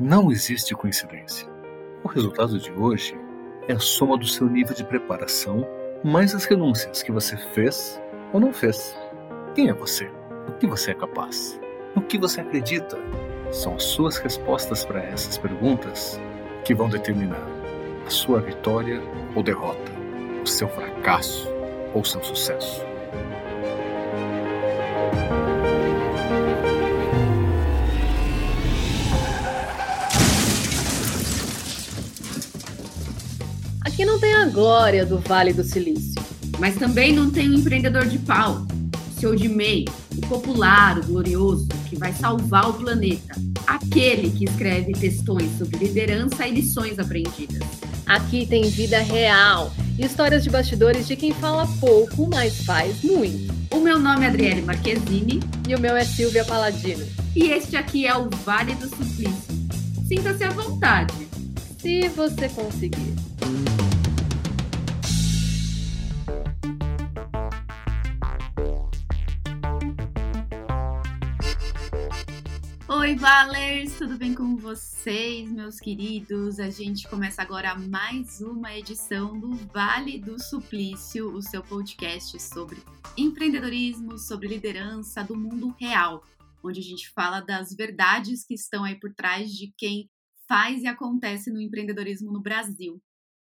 Não existe coincidência. O resultado de hoje é a soma do seu nível de preparação mais as renúncias que você fez ou não fez. Quem é você? O que você é capaz? No que você acredita? São suas respostas para essas perguntas que vão determinar a sua vitória ou derrota, o seu fracasso ou seu sucesso. Tem a glória do Vale do Silício. Mas também não tem o empreendedor de pau, o seu de meio, o popular, o glorioso, que vai salvar o planeta. Aquele que escreve textões sobre liderança e lições aprendidas. Aqui tem vida real histórias de bastidores de quem fala pouco, mas faz muito. O meu nome é Adriele Marquezine. E o meu é Silvia Paladino. E este aqui é o Vale do Suplício. Sinta-se à vontade. Se você conseguir. Oi, Valers, tudo bem com vocês, meus queridos? A gente começa agora mais uma edição do Vale do Suplício, o seu podcast sobre empreendedorismo, sobre liderança do mundo real, onde a gente fala das verdades que estão aí por trás de quem faz e acontece no empreendedorismo no Brasil.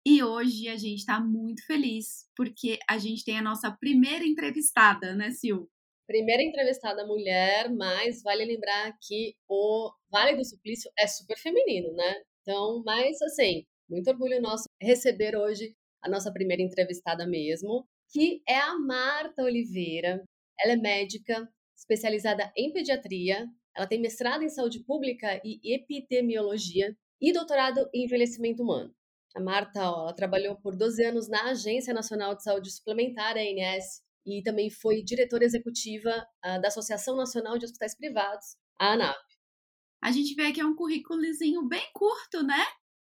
E hoje a gente está muito feliz porque a gente tem a nossa primeira entrevistada, né, Sil? Primeira entrevistada mulher, mas vale lembrar que o Vale do Suplício é super feminino, né? Então, mas assim, muito orgulho nosso receber hoje a nossa primeira entrevistada mesmo, que é a Marta Oliveira. Ela é médica, especializada em pediatria. Ela tem mestrado em saúde pública e epidemiologia e doutorado em envelhecimento humano. A Marta, ó, ela trabalhou por 12 anos na Agência Nacional de Saúde Suplementar, ANS, e também foi diretora executiva uh, da Associação Nacional de Hospitais Privados, a ANAP. A gente vê que é um currículozinho bem curto, né?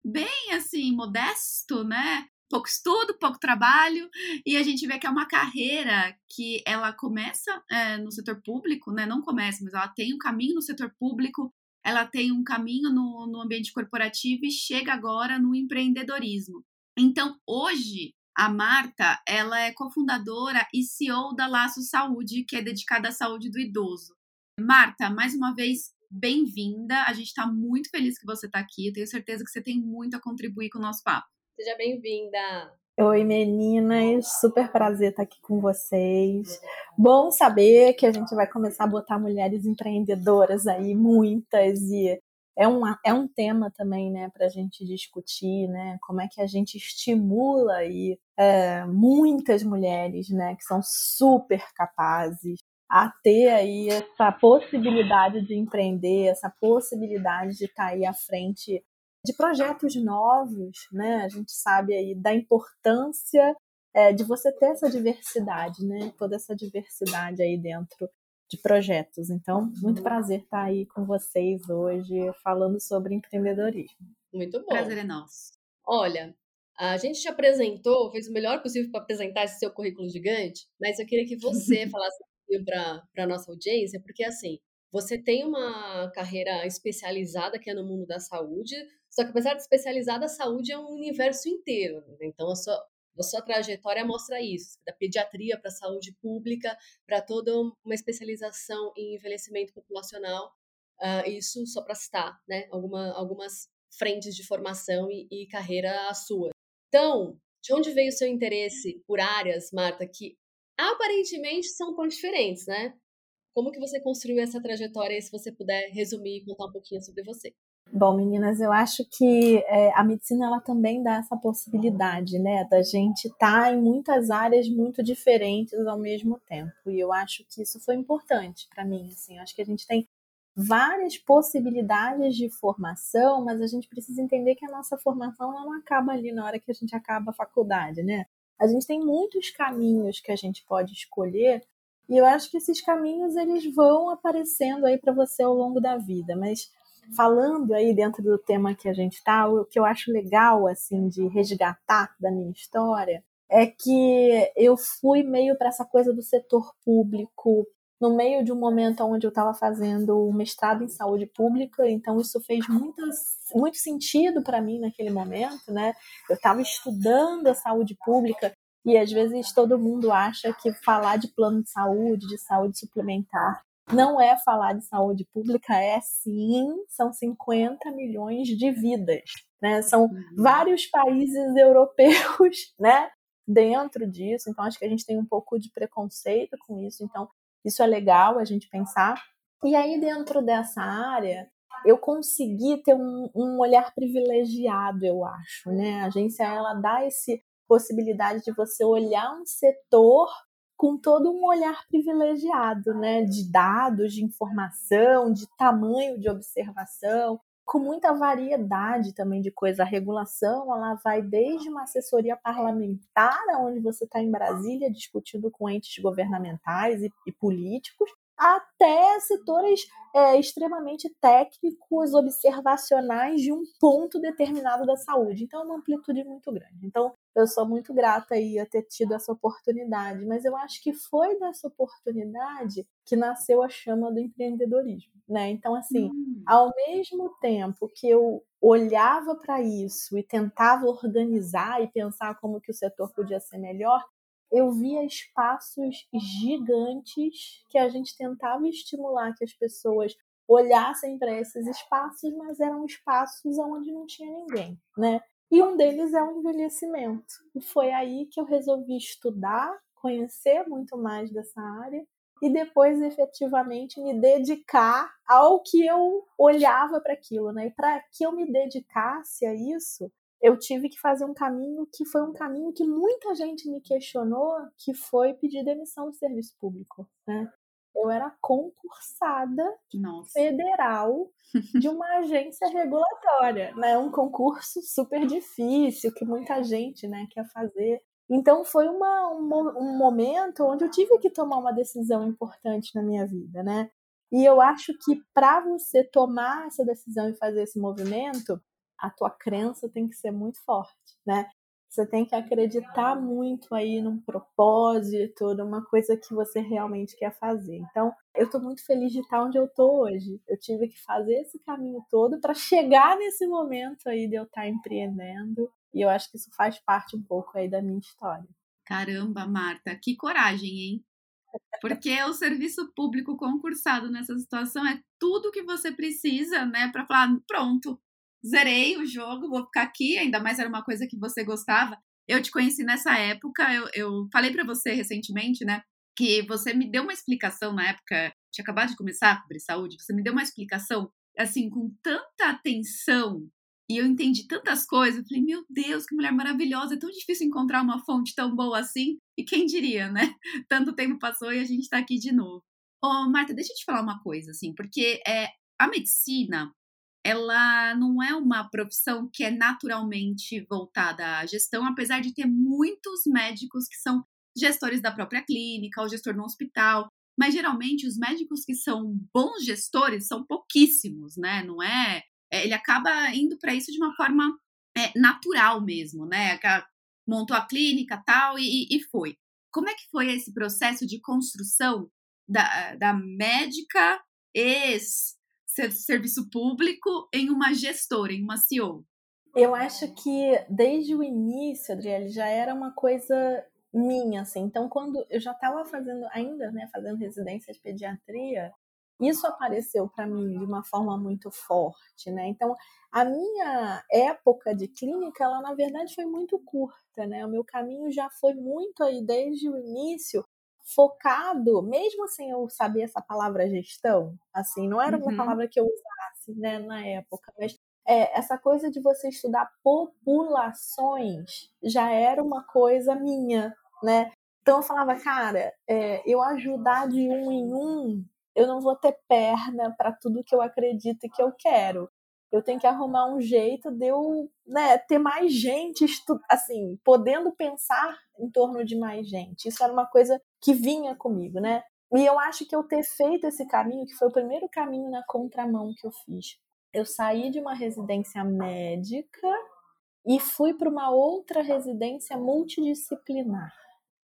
Bem assim, modesto, né? Pouco estudo, pouco trabalho, e a gente vê que é uma carreira que ela começa é, no setor público, né? Não começa, mas ela tem um caminho no setor público, ela tem um caminho no, no ambiente corporativo e chega agora no empreendedorismo. Então, hoje, a Marta, ela é cofundadora e CEO da Laço Saúde, que é dedicada à saúde do idoso. Marta, mais uma vez, bem-vinda. A gente está muito feliz que você está aqui. Eu tenho certeza que você tem muito a contribuir com o nosso papo. Seja bem-vinda. Oi, meninas. Super prazer estar aqui com vocês. Bom saber que a gente vai começar a botar mulheres empreendedoras aí, muitas, e é um, é um tema também, né, para a gente discutir, né, como é que a gente estimula aí é, muitas mulheres, né, que são super capazes a ter aí essa possibilidade de empreender, essa possibilidade de estar tá aí à frente de projetos novos, né? A gente sabe aí da importância é, de você ter essa diversidade, né? Toda essa diversidade aí dentro de projetos. Então, muito prazer estar aí com vocês hoje falando sobre empreendedorismo. Muito bom. Prazer é nosso. Olha, a gente te apresentou, fez o melhor possível para apresentar esse seu currículo gigante, mas eu queria que você falasse para a nossa audiência, porque assim, você tem uma carreira especializada que é no mundo da saúde, só que apesar de especializada, a saúde é um universo inteiro. Né? Então, a sua, a sua trajetória mostra isso, da pediatria para a saúde pública, para toda uma especialização em envelhecimento populacional, uh, isso só para citar, né, Alguma, algumas frentes de formação e, e carreira sua. Então, de onde veio o seu interesse por áreas, Marta, que aparentemente são tão diferentes, né? Como que você construiu essa trajetória, se você puder resumir e contar um pouquinho sobre você? Bom, meninas, eu acho que é, a medicina ela também dá essa possibilidade, né, da gente estar tá em muitas áreas muito diferentes ao mesmo tempo. E eu acho que isso foi importante para mim. Assim, eu acho que a gente tem várias possibilidades de formação, mas a gente precisa entender que a nossa formação não acaba ali na hora que a gente acaba a faculdade, né? A gente tem muitos caminhos que a gente pode escolher e eu acho que esses caminhos eles vão aparecendo aí para você ao longo da vida, mas falando aí dentro do tema que a gente está, o que eu acho legal assim de resgatar da minha história é que eu fui meio para essa coisa do setor público, no meio de um momento onde eu estava fazendo o mestrado em saúde pública, então isso fez muito, muito sentido para mim naquele momento, né? Eu estava estudando a saúde pública e às vezes todo mundo acha que falar de plano de saúde, de saúde suplementar, não é falar de saúde pública, é sim, são 50 milhões de vidas, né? São uhum. vários países europeus, né? Dentro disso, então acho que a gente tem um pouco de preconceito com isso, então isso é legal a gente pensar. E aí, dentro dessa área, eu consegui ter um, um olhar privilegiado, eu acho, né? A agência, ela dá esse possibilidade de você olhar um setor com todo um olhar privilegiado, né, de dados, de informação, de tamanho de observação, com muita variedade também de coisa. A regulação, ela vai desde uma assessoria parlamentar, onde você está em Brasília discutindo com entes governamentais e, e políticos, até setores é, extremamente técnicos, observacionais de um ponto determinado da saúde. Então, é uma amplitude muito grande. Então, eu sou muito grata aí a ter tido essa oportunidade, mas eu acho que foi dessa oportunidade que nasceu a chama do empreendedorismo, né? Então, assim, hum. ao mesmo tempo que eu olhava para isso e tentava organizar e pensar como que o setor podia ser melhor, eu via espaços gigantes que a gente tentava estimular que as pessoas olhassem para esses espaços, mas eram espaços onde não tinha ninguém, né? E um deles é o envelhecimento. E foi aí que eu resolvi estudar, conhecer muito mais dessa área e depois efetivamente me dedicar ao que eu olhava para aquilo, né? E para que eu me dedicasse a isso, eu tive que fazer um caminho que foi um caminho que muita gente me questionou, que foi pedir demissão do serviço público, né? Eu era concursada Nossa. federal de uma agência regulatória, né? Um concurso super difícil que muita gente, né, quer fazer. Então foi uma, um, um momento onde eu tive que tomar uma decisão importante na minha vida, né? E eu acho que para você tomar essa decisão e fazer esse movimento, a tua crença tem que ser muito forte, né? Você tem que acreditar muito aí num propósito, numa coisa que você realmente quer fazer. Então, eu estou muito feliz de estar onde eu estou hoje. Eu tive que fazer esse caminho todo para chegar nesse momento aí de eu estar empreendendo. E eu acho que isso faz parte um pouco aí da minha história. Caramba, Marta, que coragem, hein? Porque o serviço público concursado nessa situação é tudo que você precisa, né, para falar, pronto, zerei o jogo, vou ficar aqui, ainda mais era uma coisa que você gostava. Eu te conheci nessa época, eu, eu falei para você recentemente, né, que você me deu uma explicação na época, tinha acabado de começar a cobrir saúde, você me deu uma explicação, assim, com tanta atenção, e eu entendi tantas coisas, eu falei, meu Deus, que mulher maravilhosa, é tão difícil encontrar uma fonte tão boa assim, e quem diria, né? Tanto tempo passou e a gente tá aqui de novo. Ô, Marta, deixa eu te falar uma coisa, assim, porque é, a medicina, ela não é uma profissão que é naturalmente voltada à gestão, apesar de ter muitos médicos que são gestores da própria clínica, ou gestor no hospital. Mas geralmente os médicos que são bons gestores são pouquíssimos, né? Não é. é ele acaba indo para isso de uma forma é, natural mesmo, né? Montou a clínica tal e, e foi. Como é que foi esse processo de construção da, da médica ex serviço público em uma gestora, em uma CEO? Eu acho que desde o início, Adriele, já era uma coisa minha, assim. Então, quando eu já estava fazendo, ainda, né, fazendo residência de pediatria, isso apareceu para mim de uma forma muito forte, né? Então, a minha época de clínica, ela na verdade foi muito curta, né? O meu caminho já foi muito aí desde o início focado, mesmo sem eu saber essa palavra gestão, assim, não era uma uhum. palavra que eu usasse, né, na época, mas é, essa coisa de você estudar populações já era uma coisa minha, né? Então eu falava, cara, é, eu ajudar de um em um, eu não vou ter perna para tudo que eu acredito e que eu quero eu tenho que arrumar um jeito de eu né, ter mais gente, assim, podendo pensar em torno de mais gente. Isso era uma coisa que vinha comigo, né? E eu acho que eu ter feito esse caminho, que foi o primeiro caminho na contramão que eu fiz. Eu saí de uma residência médica e fui para uma outra residência multidisciplinar,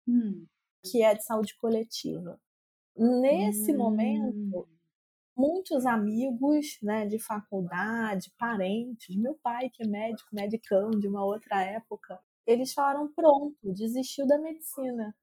hum. que é de saúde coletiva. nesse hum. momento, muitos amigos né, de faculdade, parentes, meu pai, que é médico, medicão de uma outra época, eles falaram: pronto, desistiu da medicina.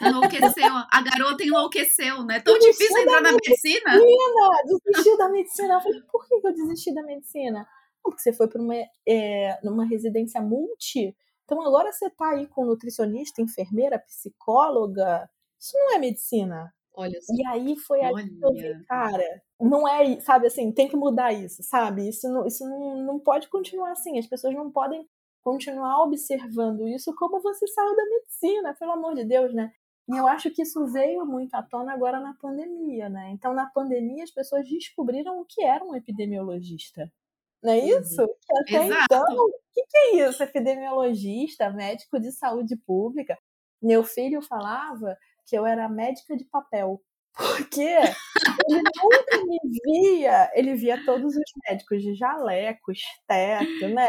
Enlouqueceu, a garota enlouqueceu, né? Tão desistiu difícil entrar na medicina. medicina. Desistiu da medicina. Eu falei: por que eu desisti da medicina? Porque você foi para uma, é, numa residência multi. Então agora você está aí com nutricionista, enfermeira, psicóloga. Isso não é medicina. Olha E aí foi aí que eu vi, cara, não é, sabe assim, tem que mudar isso, sabe? Isso não, isso não, não pode continuar assim. As pessoas não podem continuar observando isso como você saiu da medicina, pelo amor de Deus, né? E eu acho que isso veio muito à tona agora na pandemia, né? Então, na pandemia, as pessoas descobriram o que era um epidemiologista. Não é uhum. isso? Uhum. Até Exato. então, o que, que é isso? Epidemiologista, médico de saúde pública. Meu filho falava que eu era médica de papel. Porque ele nunca me via, ele via todos os médicos de jaleco, esteto, né?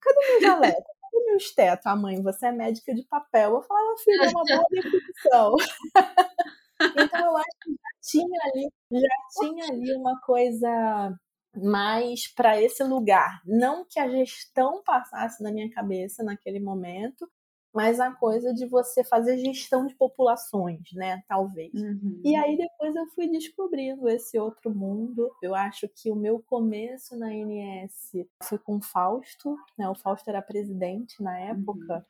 Cadê meu jaleco? Cadê meu esteto? A mãe, você é médica de papel. Eu falava, filho, é uma boa definição. então eu acho que já tinha ali, já tinha ali uma coisa mais para esse lugar. Não que a gestão passasse na minha cabeça naquele momento, mas a coisa de você fazer gestão de populações, né? Talvez. Uhum. E aí depois eu fui descobrindo esse outro mundo. Eu acho que o meu começo na INS foi com o Fausto, né? O Fausto era presidente na época.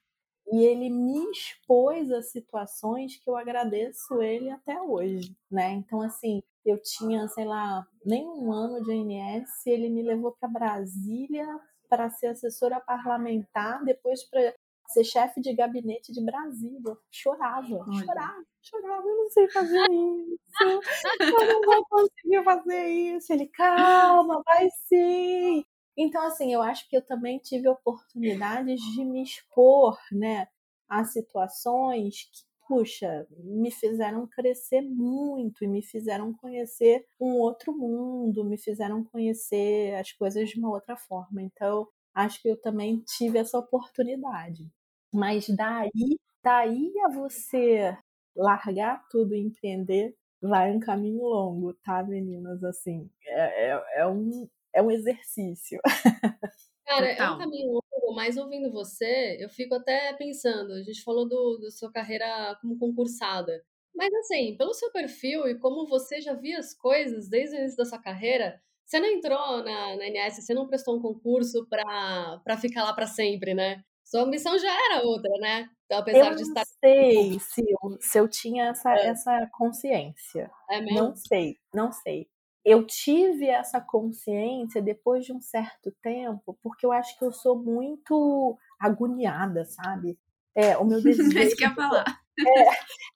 Uhum. E ele me expôs a situações que eu agradeço ele até hoje, né? Então, assim, eu tinha, sei lá, nem um ano de INS, ele me levou para Brasília para ser assessora parlamentar, depois para ser chefe de gabinete de Brasília. Chorava, Olha. chorava, chorava. Eu não sei fazer isso. Eu não vou conseguir fazer isso. Ele, calma, vai sim. Então, assim, eu acho que eu também tive oportunidades de me expor, né, a situações que, puxa, me fizeram crescer muito e me fizeram conhecer um outro mundo, me fizeram conhecer as coisas de uma outra forma. Então, acho que eu também tive essa oportunidade. Mas daí, daí a você largar tudo e empreender, vai um caminho longo, tá, meninas? Assim, é, é, é um, é um exercício. Cara, é um caminho longo, mas ouvindo você, eu fico até pensando, a gente falou do, do sua carreira como concursada. Mas assim, pelo seu perfil e como você já via as coisas desde o início da sua carreira, você não entrou na, na NS, você não prestou um concurso para ficar lá para sempre, né? Sua ambição já era outra, né? Então, apesar eu de estar. Não sei se eu, se eu tinha essa, é. essa consciência. É mesmo? Não sei, não sei. Eu tive essa consciência depois de um certo tempo, porque eu acho que eu sou muito agoniada, sabe? É, o meu desejo. É isso que eu ia falar. É,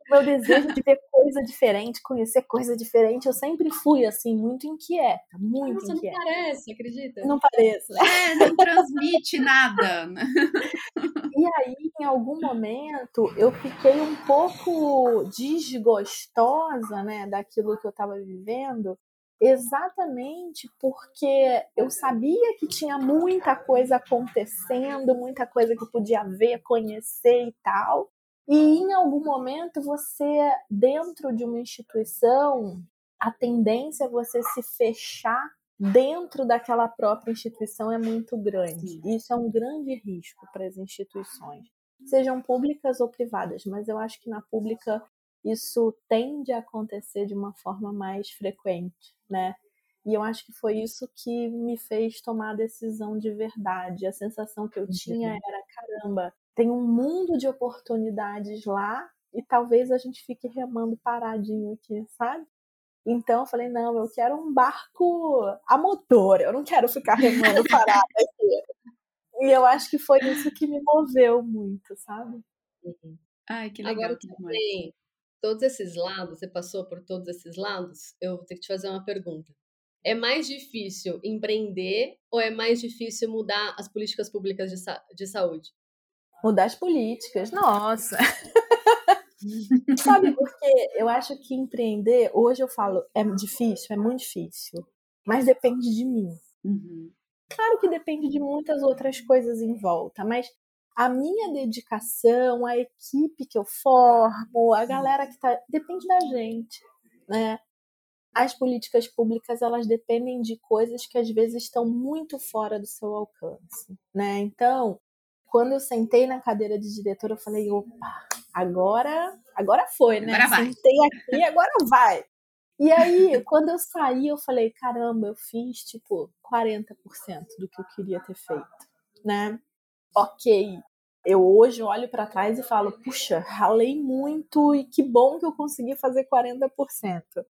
o meu desejo de ver coisa diferente, conhecer coisa diferente, eu sempre fui assim, muito inquieta, muito Nossa, inquieta. não parece, acredita? Não parece. Né? É, não transmite nada. E aí, em algum momento, eu fiquei um pouco desgostosa, né, daquilo que eu estava vivendo, exatamente porque eu sabia que tinha muita coisa acontecendo, muita coisa que podia ver, conhecer e tal. E em algum momento você, dentro de uma instituição, a tendência é você se fechar dentro daquela própria instituição é muito grande. Isso é um grande risco para as instituições, sejam públicas ou privadas, mas eu acho que na pública isso tende a acontecer de uma forma mais frequente, né? E eu acho que foi isso que me fez tomar a decisão de verdade. A sensação que eu tinha era: caramba, tem um mundo de oportunidades lá e talvez a gente fique remando paradinho aqui, sabe? Então eu falei, não, eu quero um barco a motor, eu não quero ficar remando parada aqui. E eu acho que foi isso que me moveu muito, sabe? Uhum. Ai, que legal. Agora também, todos esses lados, você passou por todos esses lados, eu vou ter que te fazer uma pergunta. É mais difícil empreender ou é mais difícil mudar as políticas públicas de, sa de saúde? Mudar as políticas, nossa. Sabe porque eu acho que empreender, hoje eu falo, é difícil, é muito difícil, mas depende de mim. Uhum. Claro que depende de muitas outras coisas em volta, mas a minha dedicação, a equipe que eu formo, a galera que tá. Depende da gente. né? As políticas públicas elas dependem de coisas que às vezes estão muito fora do seu alcance, né? Então, quando eu sentei na cadeira de diretor, eu falei, opa, agora, agora foi, né? Agora vai. Sentei aqui, agora vai. E aí, quando eu saí, eu falei, caramba, eu fiz tipo 40% do que eu queria ter feito, né? Ok. Eu hoje olho para trás e falo, puxa, ralei muito e que bom que eu consegui fazer 40%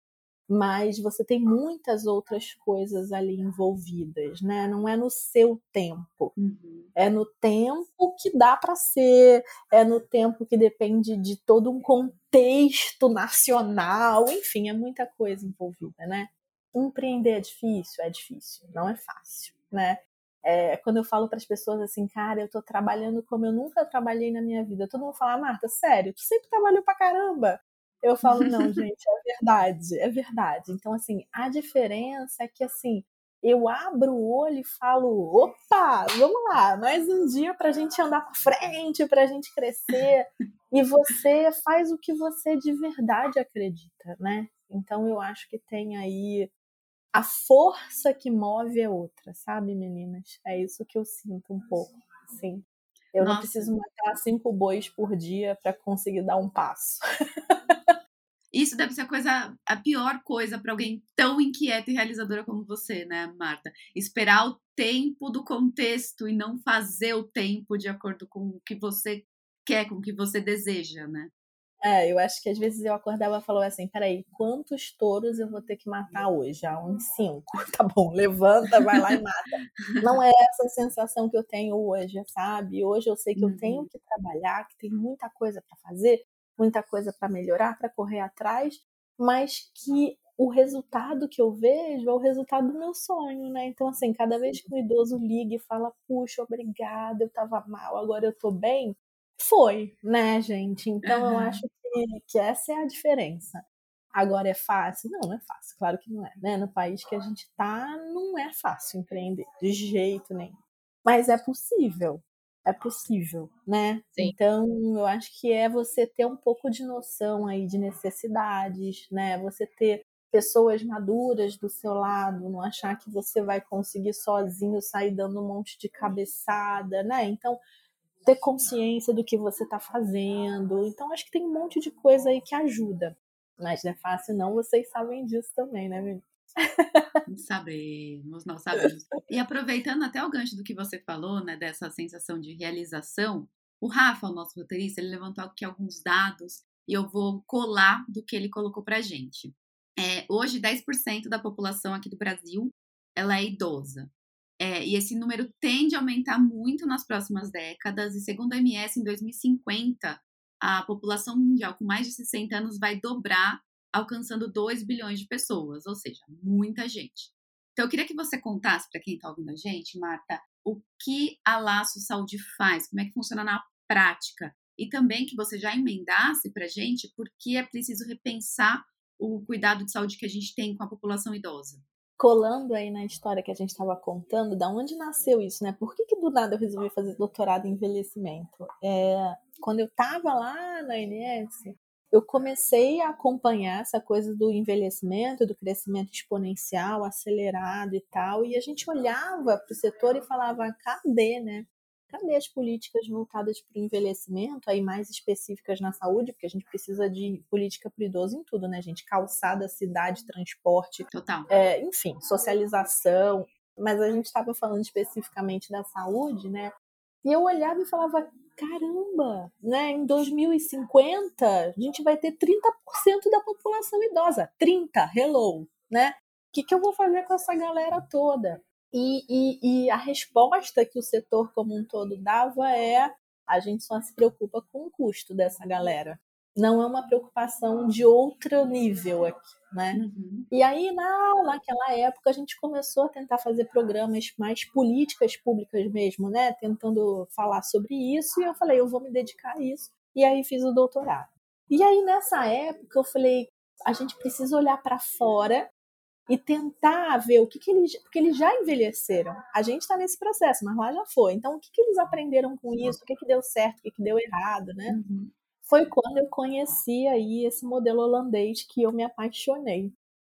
mas você tem muitas outras coisas ali envolvidas, né? Não é no seu tempo, Uhum. é no tempo que dá para ser, é no tempo que depende de todo um contexto nacional, enfim, é muita coisa envolvida, né? Empreender é difícil, é difícil, não é fácil, né? É, quando eu falo para as pessoas assim, cara, eu tô trabalhando como eu nunca trabalhei na minha vida, todo mundo fala, Marta, sério, tu sempre trabalhou pra caramba. Eu falo, não, gente, é verdade, é verdade. Então, assim, a diferença é que, assim, eu abro o olho e falo, opa, vamos lá, mais um dia pra gente andar pra frente, pra gente crescer. E você faz o que você de verdade acredita, né? Então, eu acho que tem aí a força que move é outra, sabe, meninas? É isso que eu sinto um pouco, assim. Eu não Nossa. preciso matar cinco bois por dia para conseguir dar um passo. Isso deve ser a coisa, a pior coisa para alguém tão inquieta e realizadora como você, né, Marta? Esperar o tempo do contexto e não fazer o tempo de acordo com o que você quer, com o que você deseja, né? É, eu acho que às vezes eu acordava e falava assim, peraí, quantos touros eu vou ter que matar hoje? Ah, uns cinco. Tá bom, levanta, vai lá e mata. Não é essa a sensação que eu tenho hoje, sabe? Hoje eu sei que eu tenho que trabalhar, que tem muita coisa para fazer, muita coisa para melhorar, para correr atrás, mas que o resultado que eu vejo é o resultado do meu sonho, né? Então, assim, cada vez que o idoso liga e fala, puxa, obrigada, eu tava mal, agora eu tô bem, foi, né, gente? Então, eu Aham. acho que, que essa é a diferença. Agora é fácil? Não, não é fácil, claro que não é, né? No país que a gente tá, não é fácil empreender, de jeito nenhum. Mas é possível, é possível, né? Sim. Então, eu acho que é você ter um pouco de noção aí de necessidades, né? Você ter pessoas maduras do seu lado, não achar que você vai conseguir sozinho sair dando um monte de cabeçada, né? Então, ter consciência do que você está fazendo. Então, acho que tem um monte de coisa aí que ajuda. Mas não é fácil, não. Vocês sabem disso também, né, menino? Não sabemos, não sabemos. E aproveitando até o gancho do que você falou, né, dessa sensação de realização, o Rafa, o nosso roteirista, ele levantou aqui alguns dados e eu vou colar do que ele colocou pra gente. É, hoje, 10% da população aqui do Brasil, ela é idosa. É, e esse número tende a aumentar muito nas próximas décadas, e segundo a OMS, em 2050, a população mundial com mais de 60 anos vai dobrar alcançando 2 bilhões de pessoas, ou seja, muita gente. Então, eu queria que você contasse para quem está ouvindo a gente, Marta, o que a Laço Saúde faz, como é que funciona na prática, e também que você já emendasse para a gente por que é preciso repensar o cuidado de saúde que a gente tem com a população idosa. Colando aí na história que a gente estava contando, da onde nasceu isso, né? Por que, que do nada eu resolvi fazer doutorado em envelhecimento? É, quando eu estava lá na INS, eu comecei a acompanhar essa coisa do envelhecimento, do crescimento exponencial, acelerado e tal, e a gente olhava para o setor e falava, cadê, né? Cadê as políticas voltadas para o envelhecimento, aí mais específicas na saúde, porque a gente precisa de política para o idoso em tudo, né, gente? Calçada, cidade, transporte, Total. é, enfim, socialização. Mas a gente estava falando especificamente da saúde, né? E eu olhava e falava, caramba, né? Em 2050 a gente vai ter 30% da população idosa. 30, hello, né? O que, que eu vou fazer com essa galera toda? E, e, e a resposta que o setor como um todo dava é a gente só se preocupa com o custo dessa galera. Não é uma preocupação de outro nível aqui, né? Uhum. E aí, na, naquela época, a gente começou a tentar fazer programas mais políticas públicas mesmo, né? Tentando falar sobre isso. E eu falei, eu vou me dedicar a isso. E aí fiz o doutorado. E aí, nessa época, eu falei, a gente precisa olhar para fora e tentar ver o que, que eles. Porque eles já envelheceram. A gente está nesse processo, mas lá já foi. Então, o que, que eles aprenderam com isso? O que, que deu certo? O que, que deu errado, né? Uhum. foi quando eu conheci aí esse modelo holandês que eu me apaixonei.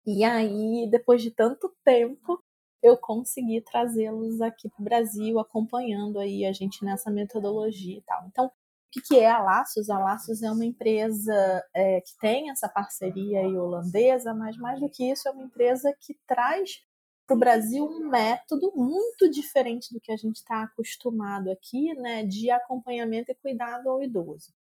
E aí, depois de tanto tempo, eu consegui trazê-los aqui para o Brasil, acompanhando aí a gente nessa metodologia e tal. Então, o que, é a Laços? A Laços é uma empresa é, que tem essa parceria holandesa, mas mais do que isso, é uma empresa que traz para o Brasil um método muito diferente do que a gente está acostumado aqui, né, de acompanhamento e cuidado ao idoso.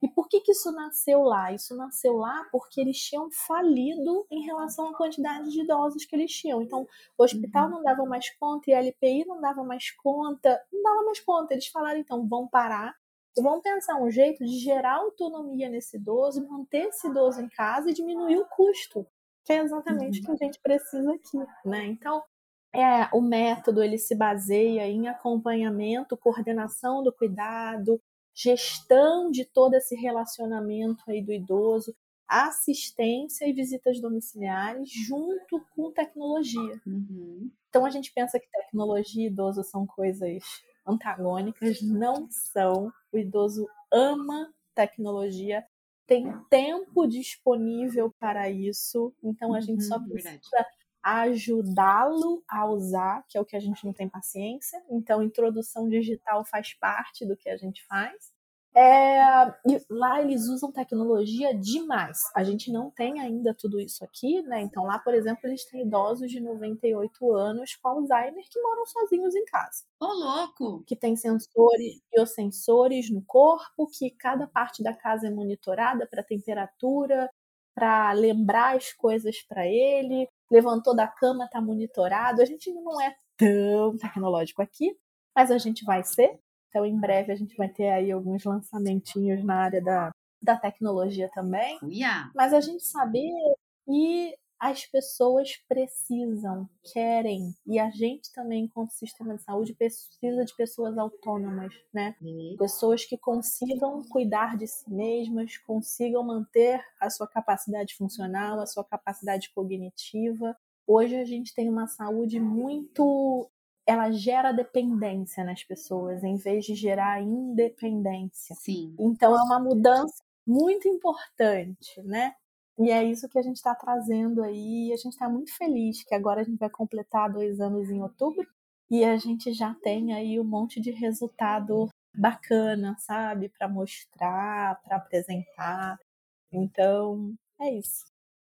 E por que, que isso nasceu lá? Isso nasceu lá porque eles tinham falido em relação à quantidade de idosos que eles tinham. Então, o hospital uhum. não dava mais conta e a LPI não dava mais conta, não dava mais conta. Eles falaram, então, vão parar vão pensar um jeito de gerar autonomia nesse idoso, manter esse idoso em casa e diminuir o custo, que é exatamente uhum. o que a gente precisa aqui, né? Então, é, o método ele se baseia em acompanhamento, coordenação do cuidado, gestão de todo esse relacionamento aí do idoso, assistência e visitas domiciliares junto com tecnologia. Uhum. Então a gente pensa que tecnologia e idoso são coisas antagônicas, não são. O idoso ama tecnologia, tem tempo disponível para isso, então a gente uhum, só precisa ajudá-lo a usar, que é o que a gente não tem paciência. Então, introdução digital faz parte do que a gente faz. É, e lá eles usam tecnologia demais. A gente não tem ainda tudo isso aqui, né? Então lá, por exemplo, eles têm idosos de 98 anos com Alzheimer que moram sozinhos em casa. Ô, oh, louco! Que tem sensores, biosensores no corpo, que cada parte da casa é monitorada para temperatura, para lembrar as coisas para ele. Levantou da cama, tá monitorado. A gente não é tão tecnológico aqui, mas a gente vai ser. Então, em breve, a gente vai ter aí alguns lançamentinhos na área da, da tecnologia também. Yeah. Mas a gente saber que as pessoas precisam, querem, e a gente também, enquanto sistema de saúde, precisa de pessoas autônomas, né? Uhum. Pessoas que consigam cuidar de si mesmas, consigam manter a sua capacidade funcional, a sua capacidade cognitiva. Hoje a gente tem uma saúde muito ela gera dependência nas pessoas em vez de gerar independência. Sim. Então é uma mudança muito importante, né? E é isso que a gente está trazendo aí. E a gente está muito feliz que agora a gente vai completar dois anos em outubro e a gente já tem aí um monte de resultado bacana, sabe, para mostrar, para apresentar. Então é isso.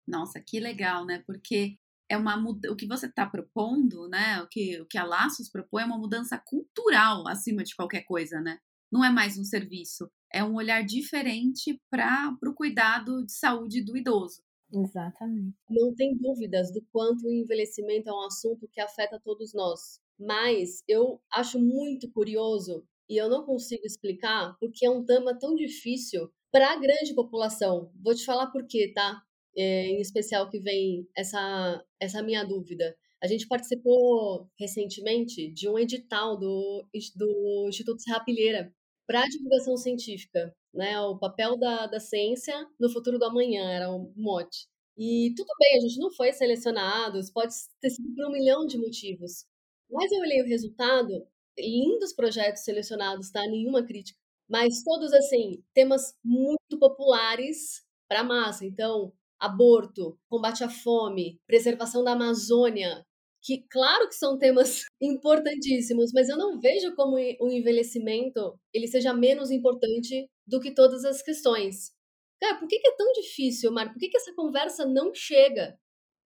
Nossa, que legal, né? Porque é uma o que você está propondo, né? O que, o que a Laços propõe é uma mudança cultural acima de qualquer coisa, né? Não é mais um serviço, é um olhar diferente para o cuidado de saúde do idoso. Exatamente. Não tem dúvidas do quanto o envelhecimento é um assunto que afeta todos nós. Mas eu acho muito curioso e eu não consigo explicar porque é um tema tão difícil para a grande população. Vou te falar por quê, tá? É, em especial que vem essa, essa minha dúvida. A gente participou recentemente de um edital do, do Instituto Serra Pilheira para divulgação científica, né? O papel da, da ciência no futuro do amanhã era um mote. E tudo bem, a gente não foi selecionado, pode ter sido por um milhão de motivos. Mas eu olhei o resultado, lindos projetos selecionados, tá? Nenhuma crítica. Mas todos, assim, temas muito populares para a massa. Então, aborto, combate à fome, preservação da Amazônia, que claro que são temas importantíssimos, mas eu não vejo como o envelhecimento ele seja menos importante do que todas as questões. Cara, por que, é tão difícil, Mário? Por que, que essa conversa não chega?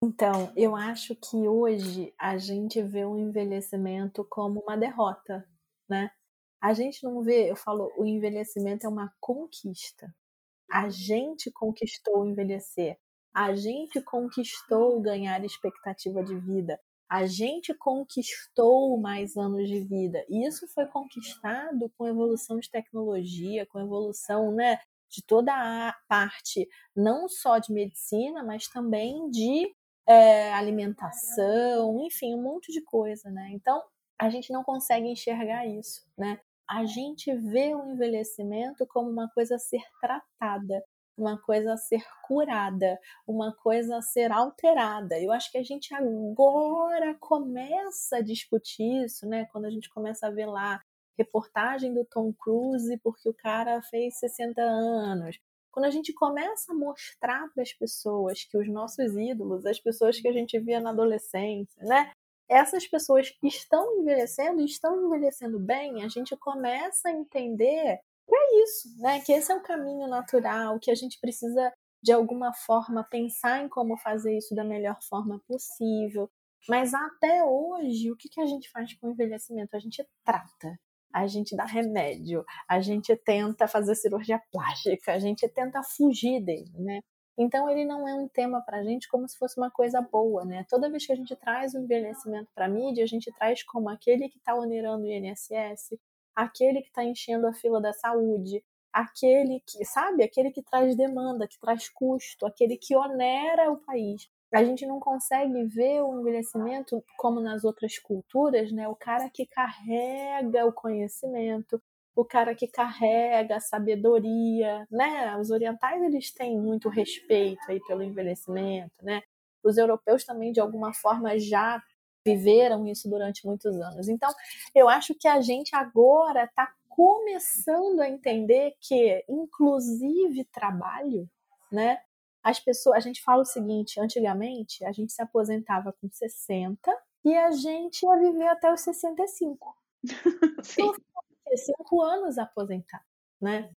Então, eu acho que hoje a gente vê o envelhecimento como uma derrota, né? A gente não vê, eu falo, o envelhecimento é uma conquista. A gente conquistou envelhecer. A gente conquistou ganhar expectativa de vida. A gente conquistou mais anos de vida. E isso foi conquistado com evolução de tecnologia, com evolução, né, de toda a parte, não só de medicina, mas também de é, alimentação, enfim, um monte de coisa, né? Então, a gente não consegue enxergar isso, né? A gente vê o envelhecimento como uma coisa a ser tratada, uma coisa a ser curada, uma coisa a ser alterada. Eu acho que a gente agora começa a discutir isso, né? Quando a gente começa a ver lá reportagem do Tom Cruise porque o cara fez 60 anos. Quando a gente começa a mostrar para as pessoas que os nossos ídolos, as pessoas que a gente via na adolescência, né? Essas pessoas estão envelhecendo e estão envelhecendo bem, a gente começa a entender é isso, né? Que esse é o caminho natural, que a gente precisa de alguma forma pensar em como fazer isso da melhor forma possível. Mas até hoje, o que, que a gente faz com o envelhecimento? A gente trata, a gente dá remédio, a gente tenta fazer cirurgia plástica, a gente tenta fugir dele, né? Então ele não é um tema para a gente como se fosse uma coisa boa, né? Toda vez que a gente traz o envelhecimento para a mídia, a gente traz como aquele que está onerando o INSS, aquele que está enchendo a fila da saúde, aquele que, sabe, aquele que traz demanda, que traz custo, aquele que onera o país a gente não consegue ver o envelhecimento como nas outras culturas, né? O cara que carrega o conhecimento, o cara que carrega a sabedoria, né? Os orientais eles têm muito respeito aí pelo envelhecimento, né? Os europeus também de alguma forma já viveram isso durante muitos anos. Então, eu acho que a gente agora está começando a entender que, inclusive, trabalho, né? as pessoas, a gente fala o seguinte, antigamente a gente se aposentava com 60 e a gente ia viver até os 65. Sim. Então, cinco anos aposentar, né?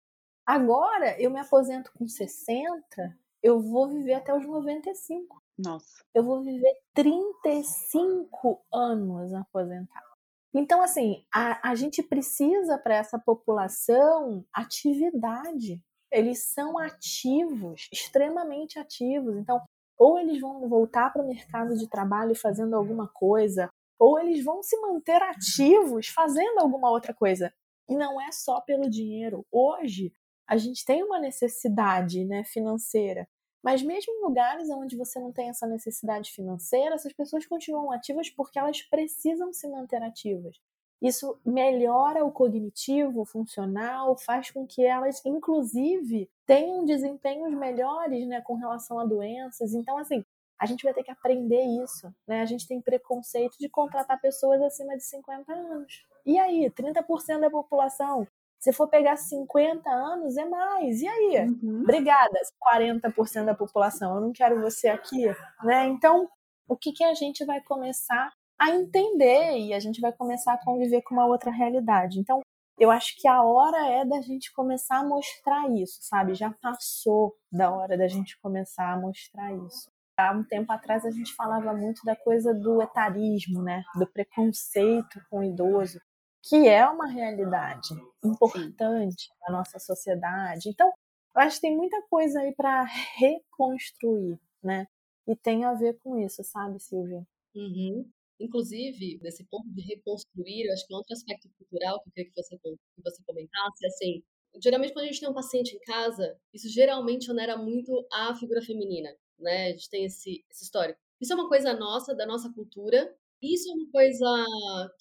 Agora eu me aposento com 60, eu vou viver até os 95. Nossa. Eu vou viver 35 anos aposentado. Então, assim, a, a gente precisa para essa população atividade eles são ativos, extremamente ativos. Então, ou eles vão voltar para o mercado de trabalho fazendo alguma coisa, ou eles vão se manter ativos fazendo alguma outra coisa. E não é só pelo dinheiro. Hoje, a gente tem uma necessidade né, financeira. Mas mesmo em lugares onde você não tem essa necessidade financeira, essas pessoas continuam ativas porque elas precisam se manter ativas. Isso melhora o cognitivo, o funcional, faz com que elas, inclusive, tenham desempenhos melhores né, com relação a doenças. Então, assim, a gente vai ter que aprender isso. Né? A gente tem preconceito de contratar pessoas acima de 50 anos. E aí, 30% da população. Se for pegar 50 anos, é mais. E aí? Uhum. Obrigada, 40% da população. Eu não quero você aqui. Né? Então, o que, que a gente vai começar a entender e a gente vai começar a conviver com uma outra realidade. Então, eu acho que a hora é da gente começar a mostrar isso, sabe? Já passou da hora da gente começar a mostrar isso. Há um tempo atrás a gente falava muito da coisa do etarismo, né? Do preconceito com o idoso, que é uma realidade importante na nossa sociedade. Então, eu acho que tem muita coisa aí para reconstruir, né? E tem a ver com isso, sabe, Silvia? Uhum. Inclusive, nesse ponto de reconstruir, eu acho que é outro aspecto cultural que eu queria que você, que você comentasse, é assim, geralmente quando a gente tem um paciente em casa, isso geralmente onera muito a figura feminina, né? A gente tem esse, esse histórico. Isso é uma coisa nossa, da nossa cultura, isso é uma coisa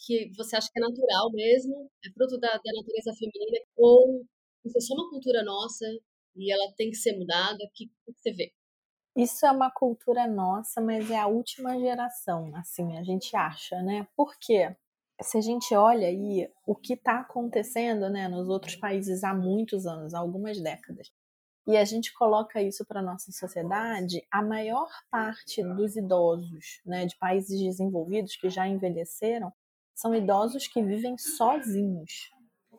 que você acha que é natural mesmo, é fruto da, da natureza feminina, ou isso é só uma cultura nossa e ela tem que ser mudada? O que, que você vê? Isso é uma cultura nossa, mas é a última geração, assim, a gente acha, né? Por quê? Se a gente olha aí o que está acontecendo né, nos outros países há muitos anos, há algumas décadas, e a gente coloca isso para a nossa sociedade, a maior parte dos idosos né, de países desenvolvidos que já envelheceram são idosos que vivem sozinhos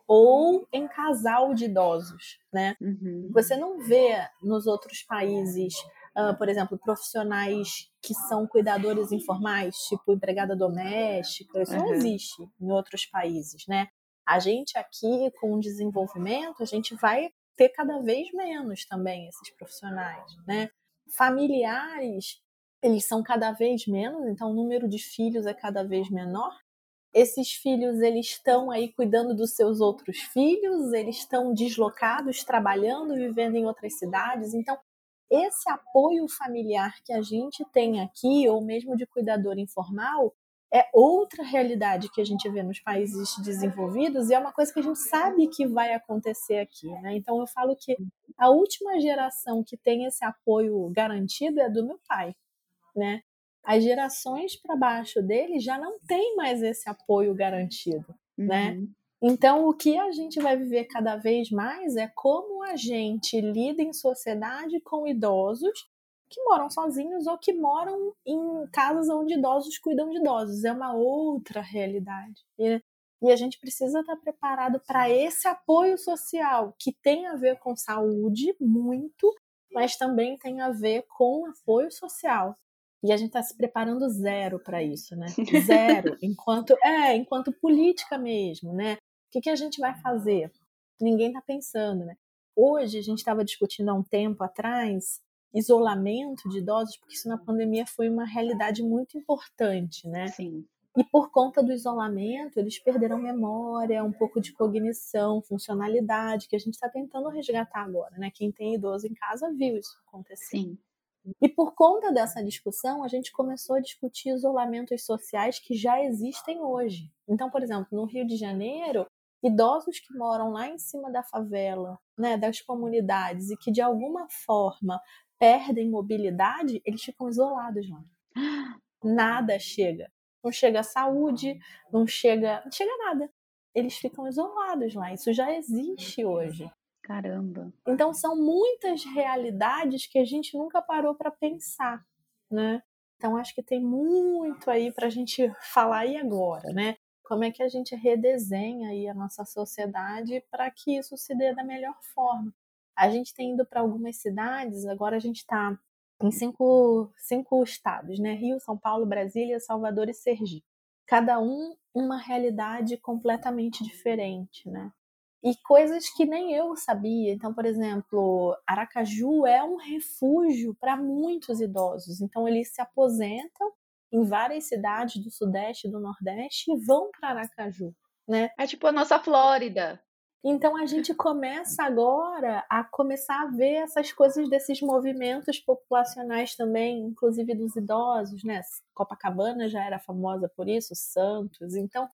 ou em casal de idosos, né? Uhum. Você não vê nos outros países uh, por exemplo, profissionais que são cuidadores informais, tipo empregada doméstica, isso uhum. não existe em outros países, né? A gente aqui, com o desenvolvimento, a gente vai ter cada vez menos também esses profissionais, né? Familiares, eles são cada vez menos, então o número de filhos é cada vez menor. Esses filhos, eles estão aí cuidando dos seus outros filhos, eles estão deslocados, trabalhando, vivendo em outras cidades. Então, esse apoio familiar que a gente tem aqui, ou mesmo de cuidador informal, é outra realidade que a gente vê nos países desenvolvidos e é uma coisa que a gente sabe que vai acontecer aqui. Né? Então eu falo que a última geração que tem esse apoio garantido é do meu pai. Né? As gerações para baixo dele já não tem mais esse apoio garantido. Né? Uhum. Né? Então, o que a gente vai viver cada vez mais é como a gente lida em sociedade com idosos que moram sozinhos ou que moram em casas onde idosos cuidam de idosos. É uma outra realidade. E, e a gente precisa estar preparado para esse apoio social que tem a ver com saúde, muito, mas também tem a ver com apoio social. E a gente está se preparando zero para isso, né? Zero, enquanto é, enquanto política mesmo, né? O que, que a gente vai fazer? Ninguém está pensando, né? Hoje, a gente estava discutindo há um tempo atrás isolamento de idosos, porque isso na pandemia foi uma realidade muito importante, né? Sim. E por conta do isolamento, eles perderam memória, um pouco de cognição, funcionalidade, que a gente está tentando resgatar agora, né? Quem tem idoso em casa viu isso acontecer. Sim. E por conta dessa discussão, a gente começou a discutir isolamentos sociais que já existem hoje. Então, por exemplo, no Rio de Janeiro, idosos que moram lá em cima da favela, né, das comunidades e que de alguma forma perdem mobilidade, eles ficam isolados lá. Nada chega. Não chega saúde, não chega, não chega nada. Eles ficam isolados lá. Isso já existe hoje. Caramba. Então são muitas realidades que a gente nunca parou para pensar, né? Então acho que tem muito aí para a gente falar aí agora, né? como é que a gente redesenha aí a nossa sociedade para que isso se dê da melhor forma. A gente tem ido para algumas cidades, agora a gente está em cinco, cinco estados, né? Rio, São Paulo, Brasília, Salvador e Sergipe. Cada um uma realidade completamente diferente, né? E coisas que nem eu sabia. Então, por exemplo, Aracaju é um refúgio para muitos idosos. Então, eles se aposentam em várias cidades do Sudeste e do Nordeste e vão para Aracaju, né? É tipo a nossa Flórida. Então a gente começa agora a começar a ver essas coisas desses movimentos populacionais também, inclusive dos idosos, né? Copacabana já era famosa por isso, Santos. Então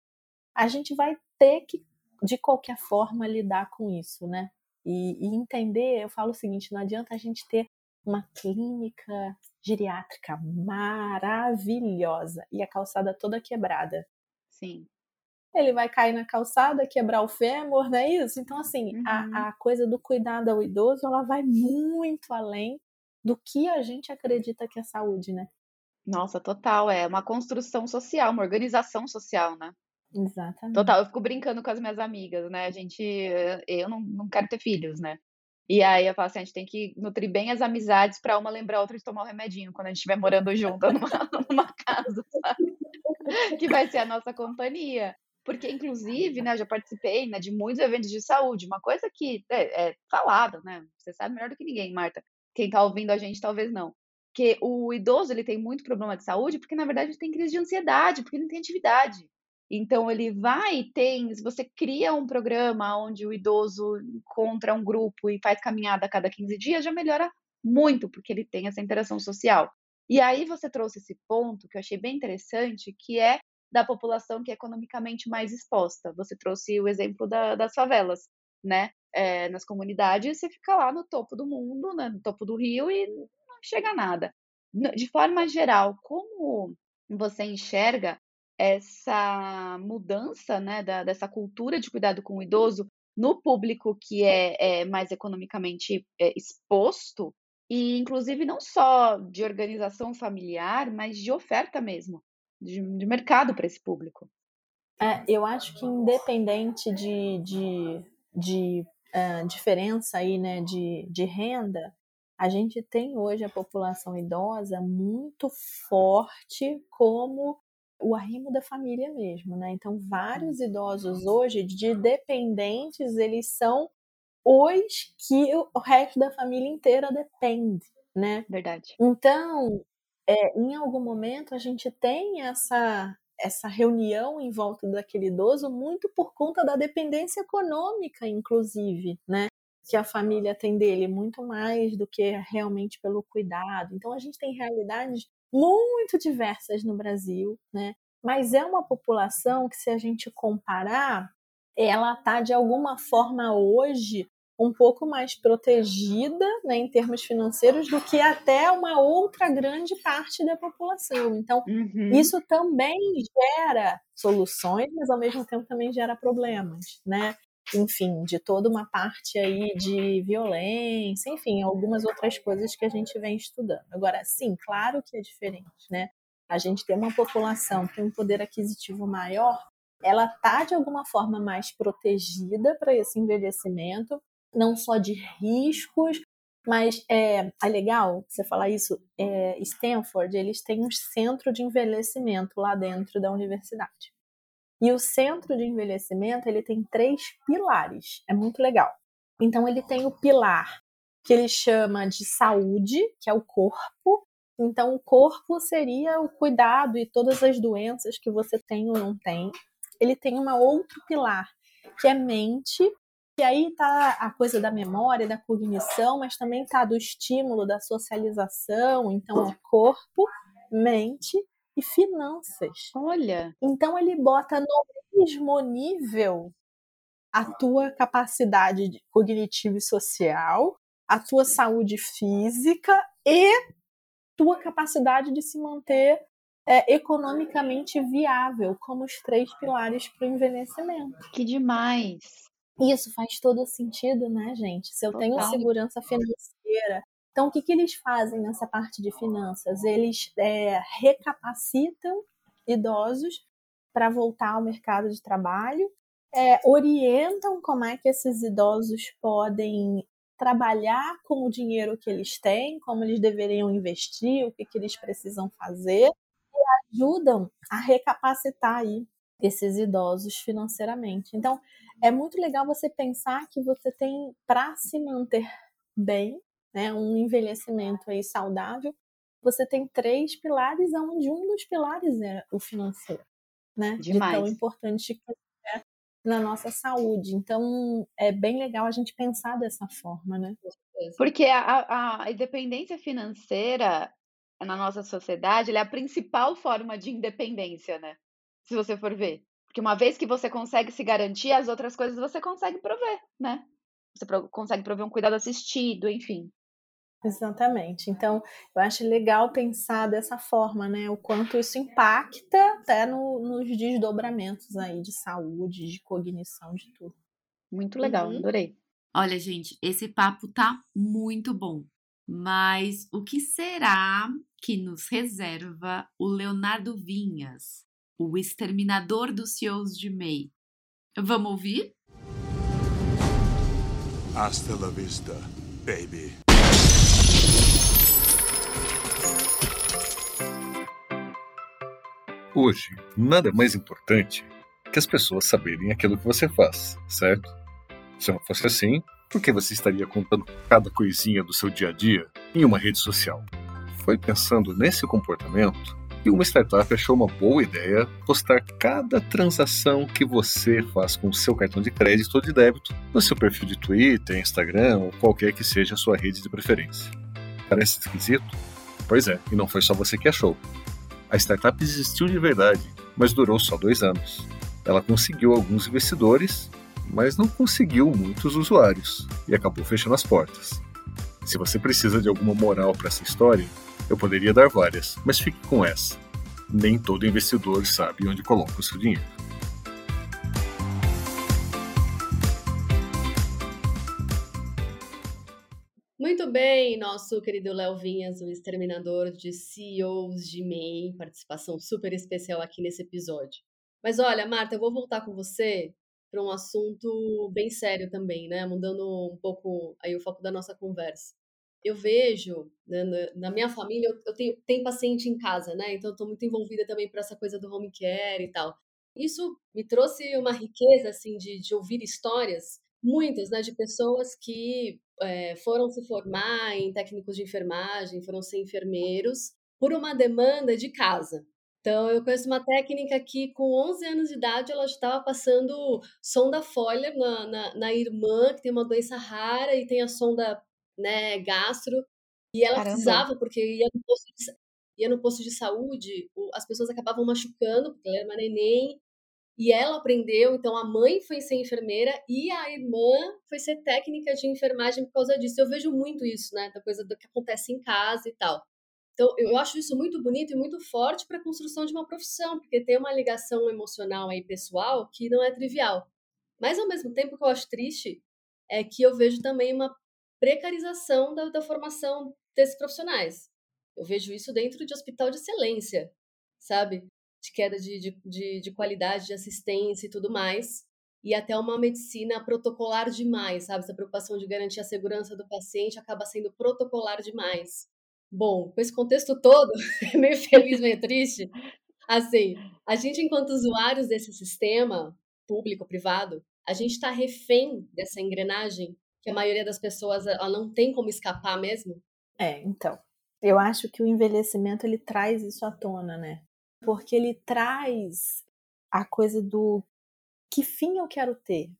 a gente vai ter que de qualquer forma lidar com isso, né? E, e entender, eu falo o seguinte, não adianta a gente ter uma clínica geriátrica maravilhosa e a calçada toda quebrada. Sim. Ele vai cair na calçada, quebrar o fêmur, não é isso? Então, assim, uhum. a, a coisa do cuidado ao idoso, ela vai muito além do que a gente acredita que é saúde, né? Nossa, total. É uma construção social, uma organização social, né? Exatamente. Total. Eu fico brincando com as minhas amigas, né? A gente. Eu não, não quero ter filhos, né? E aí eu falo assim, a gente tem que nutrir bem as amizades para uma lembrar a outra de tomar o um remedinho quando a gente estiver morando junto numa, numa casa, sabe? Que vai ser a nossa companhia. Porque, inclusive, né, eu já participei né, de muitos eventos de saúde, uma coisa que é, é falada, né? Você sabe melhor do que ninguém, Marta. Quem está ouvindo a gente talvez não. Que o idoso ele tem muito problema de saúde porque, na verdade, ele tem crise de ansiedade, porque ele não tem atividade. Então ele vai tem, se você cria um programa onde o idoso encontra um grupo e faz caminhada a cada 15 dias, já melhora muito, porque ele tem essa interação social. E aí você trouxe esse ponto que eu achei bem interessante, que é da população que é economicamente mais exposta. Você trouxe o exemplo da, das favelas, né? É, nas comunidades, você fica lá no topo do mundo, né? no topo do rio e não chega a nada. De forma geral, como você enxerga essa mudança né, da, dessa cultura de cuidado com o idoso no público que é, é mais economicamente é, exposto, e inclusive não só de organização familiar, mas de oferta mesmo, de, de mercado para esse público. É, eu acho que independente de, de, de uh, diferença aí, né, de, de renda, a gente tem hoje a população idosa muito forte como o arrimo da família mesmo, né? Então, vários idosos hoje, de dependentes, eles são os que o resto da família inteira depende, né? Verdade. Então, é, em algum momento, a gente tem essa, essa reunião em volta daquele idoso muito por conta da dependência econômica, inclusive, né? Que a família tem dele, muito mais do que realmente pelo cuidado. Então, a gente tem realidades muito diversas no Brasil, né? Mas é uma população que, se a gente comparar, ela está de alguma forma hoje um pouco mais protegida né, em termos financeiros do que até uma outra grande parte da população. Então, uhum. isso também gera soluções, mas ao mesmo tempo também gera problemas, né? Enfim, de toda uma parte aí de violência, enfim, algumas outras coisas que a gente vem estudando. Agora, sim, claro que é diferente, né? A gente tem uma população que tem um poder aquisitivo maior, ela tá de alguma forma mais protegida para esse envelhecimento, não só de riscos, mas é, é legal você falar isso. É, Stanford, eles têm um centro de envelhecimento lá dentro da universidade. E o centro de envelhecimento ele tem três pilares. É muito legal. Então ele tem o pilar que ele chama de saúde, que é o corpo. Então o corpo seria o cuidado e todas as doenças que você tem ou não tem. Ele tem uma outro pilar que é mente, e aí tá a coisa da memória, da cognição, mas também tá do estímulo, da socialização. Então, é corpo, mente e finanças. Olha! Então, ele bota no mesmo nível a tua capacidade cognitiva e social, a tua saúde física e tua capacidade de se manter é, economicamente viável, como os três pilares para o envelhecimento. Que demais! Isso faz todo sentido, né, gente? Se eu tenho segurança financeira. Então, o que, que eles fazem nessa parte de finanças? Eles é, recapacitam idosos para voltar ao mercado de trabalho, é, orientam como é que esses idosos podem trabalhar com o dinheiro que eles têm, como eles deveriam investir, o que, que eles precisam fazer, e ajudam a recapacitar aí esses idosos financeiramente. Então, é muito legal você pensar que você tem para se manter bem, né, um envelhecimento aí saudável, você tem três pilares, onde um dos pilares é o financeiro, né? Demais. De tão importante que é na nossa saúde. Então, é bem legal a gente pensar dessa forma, né? Porque a, a independência financeira na nossa sociedade é a principal forma de independência, né? Se você for ver. Porque uma vez que você consegue se garantir, as outras coisas você consegue prover, né? Você consegue prover um cuidado assistido, enfim. Exatamente. Então, eu acho legal pensar dessa forma, né? O quanto isso impacta até no, nos desdobramentos aí de saúde, de cognição, de tudo. Muito legal, uhum. adorei. Olha, gente, esse papo tá muito bom. Mas o que será que nos reserva o Leonardo Vinhas, o exterminador dos CEOs de MEI. Vamos ouvir? Hasta la vista, baby. Hoje, nada mais importante que as pessoas saberem aquilo que você faz, certo? Se não fosse assim, por que você estaria contando cada coisinha do seu dia a dia em uma rede social? Foi pensando nesse comportamento e uma startup achou uma boa ideia postar cada transação que você faz com o seu cartão de crédito ou de débito no seu perfil de Twitter, Instagram ou qualquer que seja a sua rede de preferência. Parece esquisito? Pois é, e não foi só você que achou. A startup existiu de verdade, mas durou só dois anos. Ela conseguiu alguns investidores, mas não conseguiu muitos usuários e acabou fechando as portas. Se você precisa de alguma moral para essa história, eu poderia dar várias, mas fique com essa. Nem todo investidor sabe onde coloca o seu dinheiro. Muito bem, nosso querido Léo Vinhas, o exterminador de CEOs de MEI, participação super especial aqui nesse episódio. Mas olha, Marta, eu vou voltar com você para um assunto bem sério também, né? Mudando um pouco aí o foco da nossa conversa eu vejo, né, na, minha família, eu, eu tenho, tenho, paciente em casa, né? Então, estou muito envolvida também para essa coisa do home care e tal. Isso me trouxe uma riqueza, assim, de, de ouvir histórias, muitas, né, de pessoas que é, foram se formar em técnicos de enfermagem, foram ser enfermeiros, por uma demanda de casa. Então, eu conheço uma técnica que, com 11 anos de idade, ela já estava passando sonda Folha na, na, na irmã, que tem uma doença rara e tem a sonda né, gastro, e ela Caramba. precisava, porque ia no posto de, ia no posto de saúde, as pessoas acabavam machucando, porque ela era uma neném, e ela aprendeu, então a mãe foi ser enfermeira e a irmã foi ser técnica de enfermagem por causa disso. Eu vejo muito isso, né, da coisa do que acontece em casa e tal. Então, eu acho isso muito bonito e muito forte para a construção de uma profissão, porque tem uma ligação emocional aí pessoal que não é trivial. Mas, ao mesmo tempo, que eu acho triste é que eu vejo também uma precarização da, da formação desses profissionais. Eu vejo isso dentro de hospital de excelência, sabe? De queda de, de, de, de qualidade de assistência e tudo mais. E até uma medicina protocolar demais, sabe? Essa preocupação de garantir a segurança do paciente acaba sendo protocolar demais. Bom, com esse contexto todo, meio feliz, meio triste, assim, a gente, enquanto usuários desse sistema, público, privado, a gente está refém dessa engrenagem que a maioria das pessoas ela não tem como escapar mesmo? É, então. Eu acho que o envelhecimento ele traz isso à tona, né? Porque ele traz a coisa do que fim eu quero ter,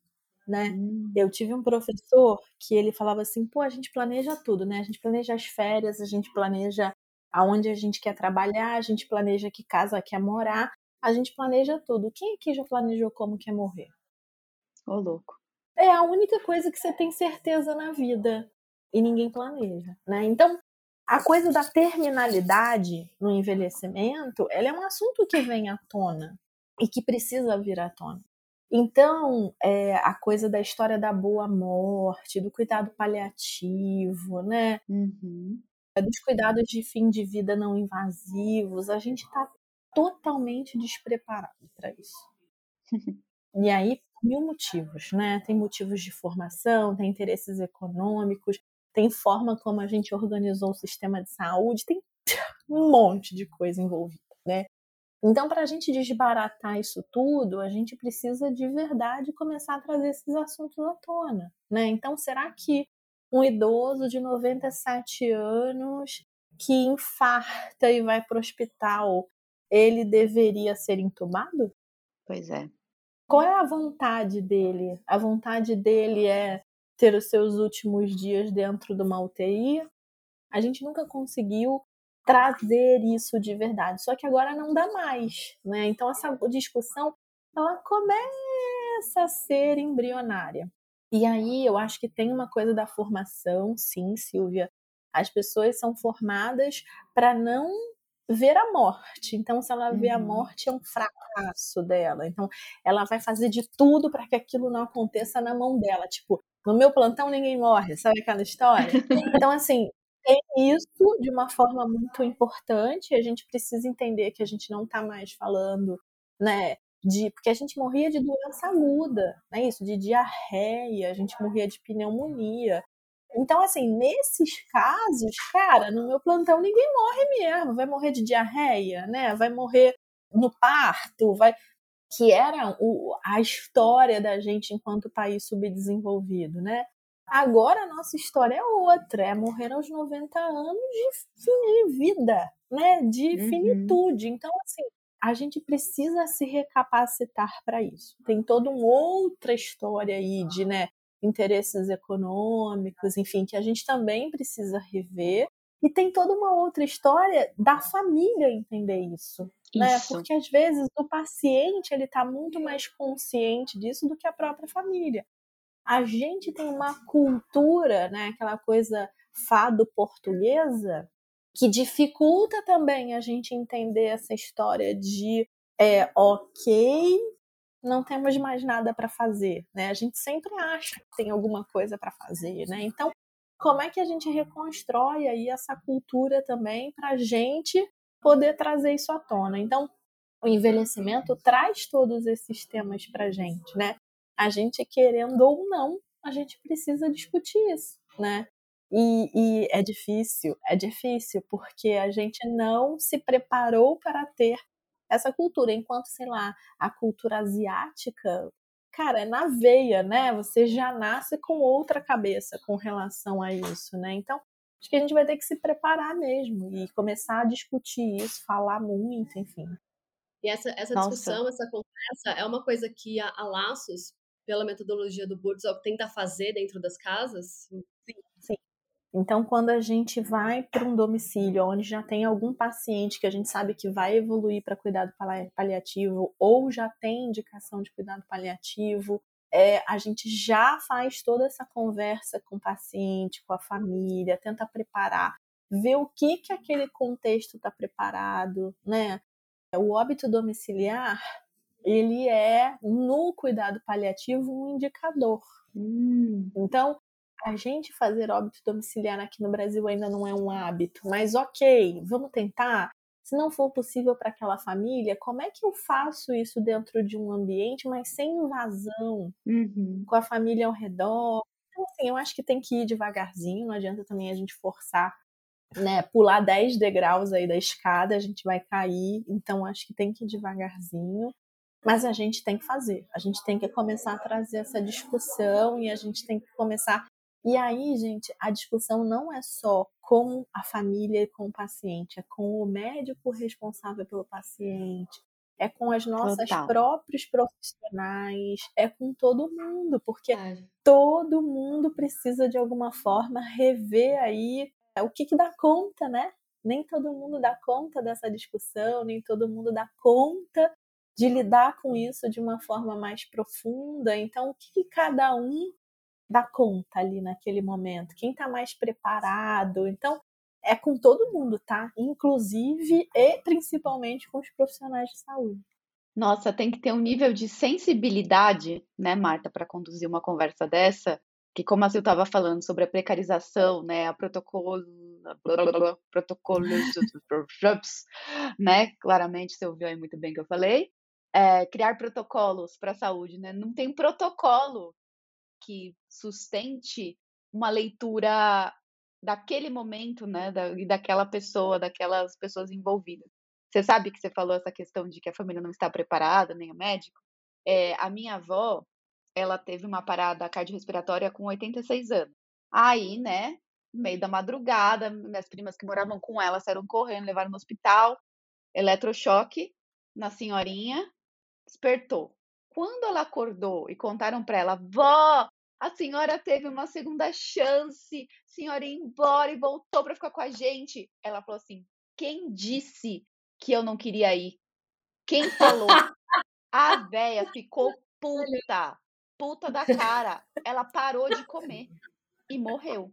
né? Hum. Eu tive um professor que ele falava assim, pô, a gente planeja tudo, né? A gente planeja as férias, a gente planeja aonde a gente quer trabalhar, a gente planeja que casa quer morar, a gente planeja tudo. Quem aqui já planejou como quer morrer? Ô, louco. É a única coisa que você tem certeza na vida e ninguém planeja, né? Então, a coisa da terminalidade no envelhecimento, ela é um assunto que vem à tona e que precisa vir à tona. Então, é, a coisa da história da boa morte, do cuidado paliativo, né? Uhum. Dos cuidados de fim de vida não invasivos, a gente está totalmente despreparado para isso. e aí, mil motivos, né? Tem motivos de formação, tem interesses econômicos, tem forma como a gente organizou o sistema de saúde, tem um monte de coisa envolvida, né? Então, para a gente desbaratar isso tudo, a gente precisa de verdade começar a trazer esses assuntos à tona. Né? Então, será que um idoso de 97 anos que infarta e vai para o hospital, ele deveria ser entubado? Pois é. Qual é a vontade dele? A vontade dele é ter os seus últimos dias dentro de uma UTI? A gente nunca conseguiu trazer isso de verdade. Só que agora não dá mais, né? Então essa discussão ela começa a ser embrionária. E aí eu acho que tem uma coisa da formação, sim, Silvia. As pessoas são formadas para não ver a morte. Então, se ela vê a uhum. morte, é um fracasso dela. Então, ela vai fazer de tudo para que aquilo não aconteça na mão dela. Tipo, no meu plantão ninguém morre, sabe aquela história? Então, assim, tem isso de uma forma muito importante. A gente precisa entender que a gente não está mais falando, né? De, porque a gente morria de doença aguda, né? Isso, de diarreia, a gente morria de pneumonia. Então, assim, nesses casos, cara, no meu plantão ninguém morre mesmo. Vai morrer de diarreia, né? Vai morrer no parto, vai. Que era o, a história da gente enquanto país subdesenvolvido, né? Agora a nossa história é outra, é morrer aos 90 anos de vida, né? De uhum. finitude. Então, assim, a gente precisa se recapacitar para isso. Tem toda uma outra história aí de, né, interesses econômicos, enfim, que a gente também precisa rever. E tem toda uma outra história da família entender isso, isso. né? Porque às vezes o paciente ele está muito mais consciente disso do que a própria família a gente tem uma cultura, né, aquela coisa fado portuguesa, que dificulta também a gente entender essa história de é, ok, não temos mais nada para fazer, né? A gente sempre acha que tem alguma coisa para fazer, né? Então, como é que a gente reconstrói aí essa cultura também para a gente poder trazer isso à tona? Então, o envelhecimento traz todos esses temas para gente, né? a gente querendo ou não, a gente precisa discutir isso, né? E, e, é difícil, é difícil, porque a gente não se preparou para ter essa cultura. Enquanto, sei lá, a cultura asiática, cara, é na veia, né? Você já nasce com outra cabeça com relação a isso, né? Então, acho que a gente vai ter que se preparar mesmo e começar a discutir isso, falar muito, enfim. E essa, essa discussão, essa conversa é uma coisa que a, a Laços pela metodologia do Burtzog, tenta fazer dentro das casas? Então, quando a gente vai para um domicílio onde já tem algum paciente que a gente sabe que vai evoluir para cuidado paliativo ou já tem indicação de cuidado paliativo, é, a gente já faz toda essa conversa com o paciente, com a família, tenta preparar, ver o que que aquele contexto está preparado, né? O óbito domiciliar, ele é no cuidado paliativo um indicador. Hum. Então, a gente fazer óbito domiciliar aqui no Brasil ainda não é um hábito, mas ok, vamos tentar. Se não for possível para aquela família, como é que eu faço isso dentro de um ambiente, mas sem invasão, uhum. com a família ao redor? Então, assim, eu acho que tem que ir devagarzinho, não adianta também a gente forçar, né? Pular 10 degraus aí da escada, a gente vai cair, então acho que tem que ir devagarzinho. Mas a gente tem que fazer, a gente tem que começar a trazer essa discussão e a gente tem que começar e aí, gente, a discussão não é só com a família e com o paciente, é com o médico responsável pelo paciente, é com as nossas Total. próprios profissionais, é com todo mundo, porque é. todo mundo precisa de alguma forma rever aí o que, que dá conta, né? Nem todo mundo dá conta dessa discussão, nem todo mundo dá conta de lidar com isso de uma forma mais profunda. Então, o que, que cada um dá conta ali naquele momento, quem está mais preparado. Então, é com todo mundo, tá? Inclusive e principalmente com os profissionais de saúde. Nossa, tem que ter um nível de sensibilidade, né, Marta, para conduzir uma conversa dessa, que como a Sil estava falando sobre a precarização, né, a protocolo, protocolos, né, claramente você ouviu aí muito bem que eu falei, é, criar protocolos para a saúde, né, não tem protocolo que sustente uma leitura daquele momento, né, da, e daquela pessoa, daquelas pessoas envolvidas. Você sabe que você falou essa questão de que a família não está preparada, nem o médico? É, a minha avó, ela teve uma parada cardiorrespiratória com 86 anos. Aí, né, meio da madrugada, minhas primas que moravam com ela saíram correndo, levaram no hospital, eletrochoque na senhorinha, despertou. Quando ela acordou e contaram para ela, vó, a senhora teve uma segunda chance, a senhora ia embora e voltou para ficar com a gente. Ela falou assim: quem disse que eu não queria ir? Quem falou? a véia ficou puta, puta da cara. Ela parou de comer e morreu.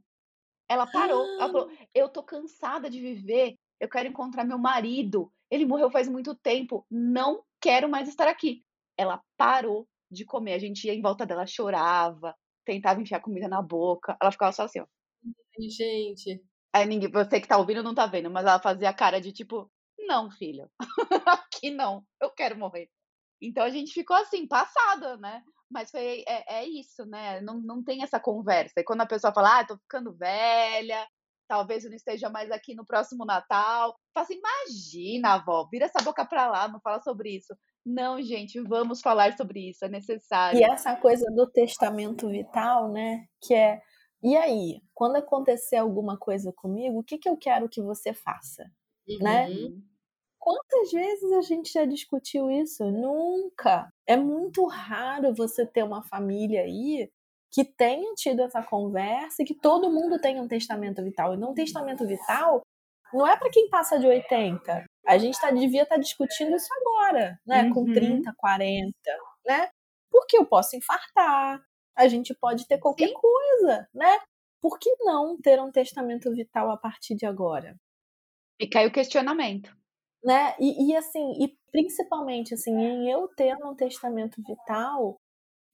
Ela parou. Ela falou: eu tô cansada de viver. Eu quero encontrar meu marido. Ele morreu faz muito tempo. Não quero mais estar aqui ela parou de comer. A gente ia em volta dela, chorava, tentava enfiar comida na boca. Ela ficava só assim, ó. Ai, gente. Aí ninguém, você que tá ouvindo não tá vendo, mas ela fazia a cara de tipo, não, filho, aqui não, eu quero morrer. Então a gente ficou assim, passada, né? Mas foi, é, é isso, né? Não, não tem essa conversa. E quando a pessoa fala, ah, tô ficando velha, talvez eu não esteja mais aqui no próximo Natal, fala assim, imagina, avó, vira essa boca pra lá, não fala sobre isso. Não, gente, vamos falar sobre isso, é necessário. E essa coisa do testamento vital, né? Que é, e aí, quando acontecer alguma coisa comigo, o que, que eu quero que você faça? Né? Uhum. Né? Quantas vezes a gente já discutiu isso? Nunca. É muito raro você ter uma família aí que tenha tido essa conversa e que todo mundo tenha um testamento vital. E não um testamento vital não é para quem passa de 80. A gente tá, devia estar tá discutindo isso agora, né? Uhum. Com 30, 40, né? Porque eu posso infartar, a gente pode ter qualquer Sim. coisa, né? Por que não ter um testamento vital a partir de agora? Fica aí o questionamento. Né? E, e assim, e principalmente assim, em eu ter um testamento vital,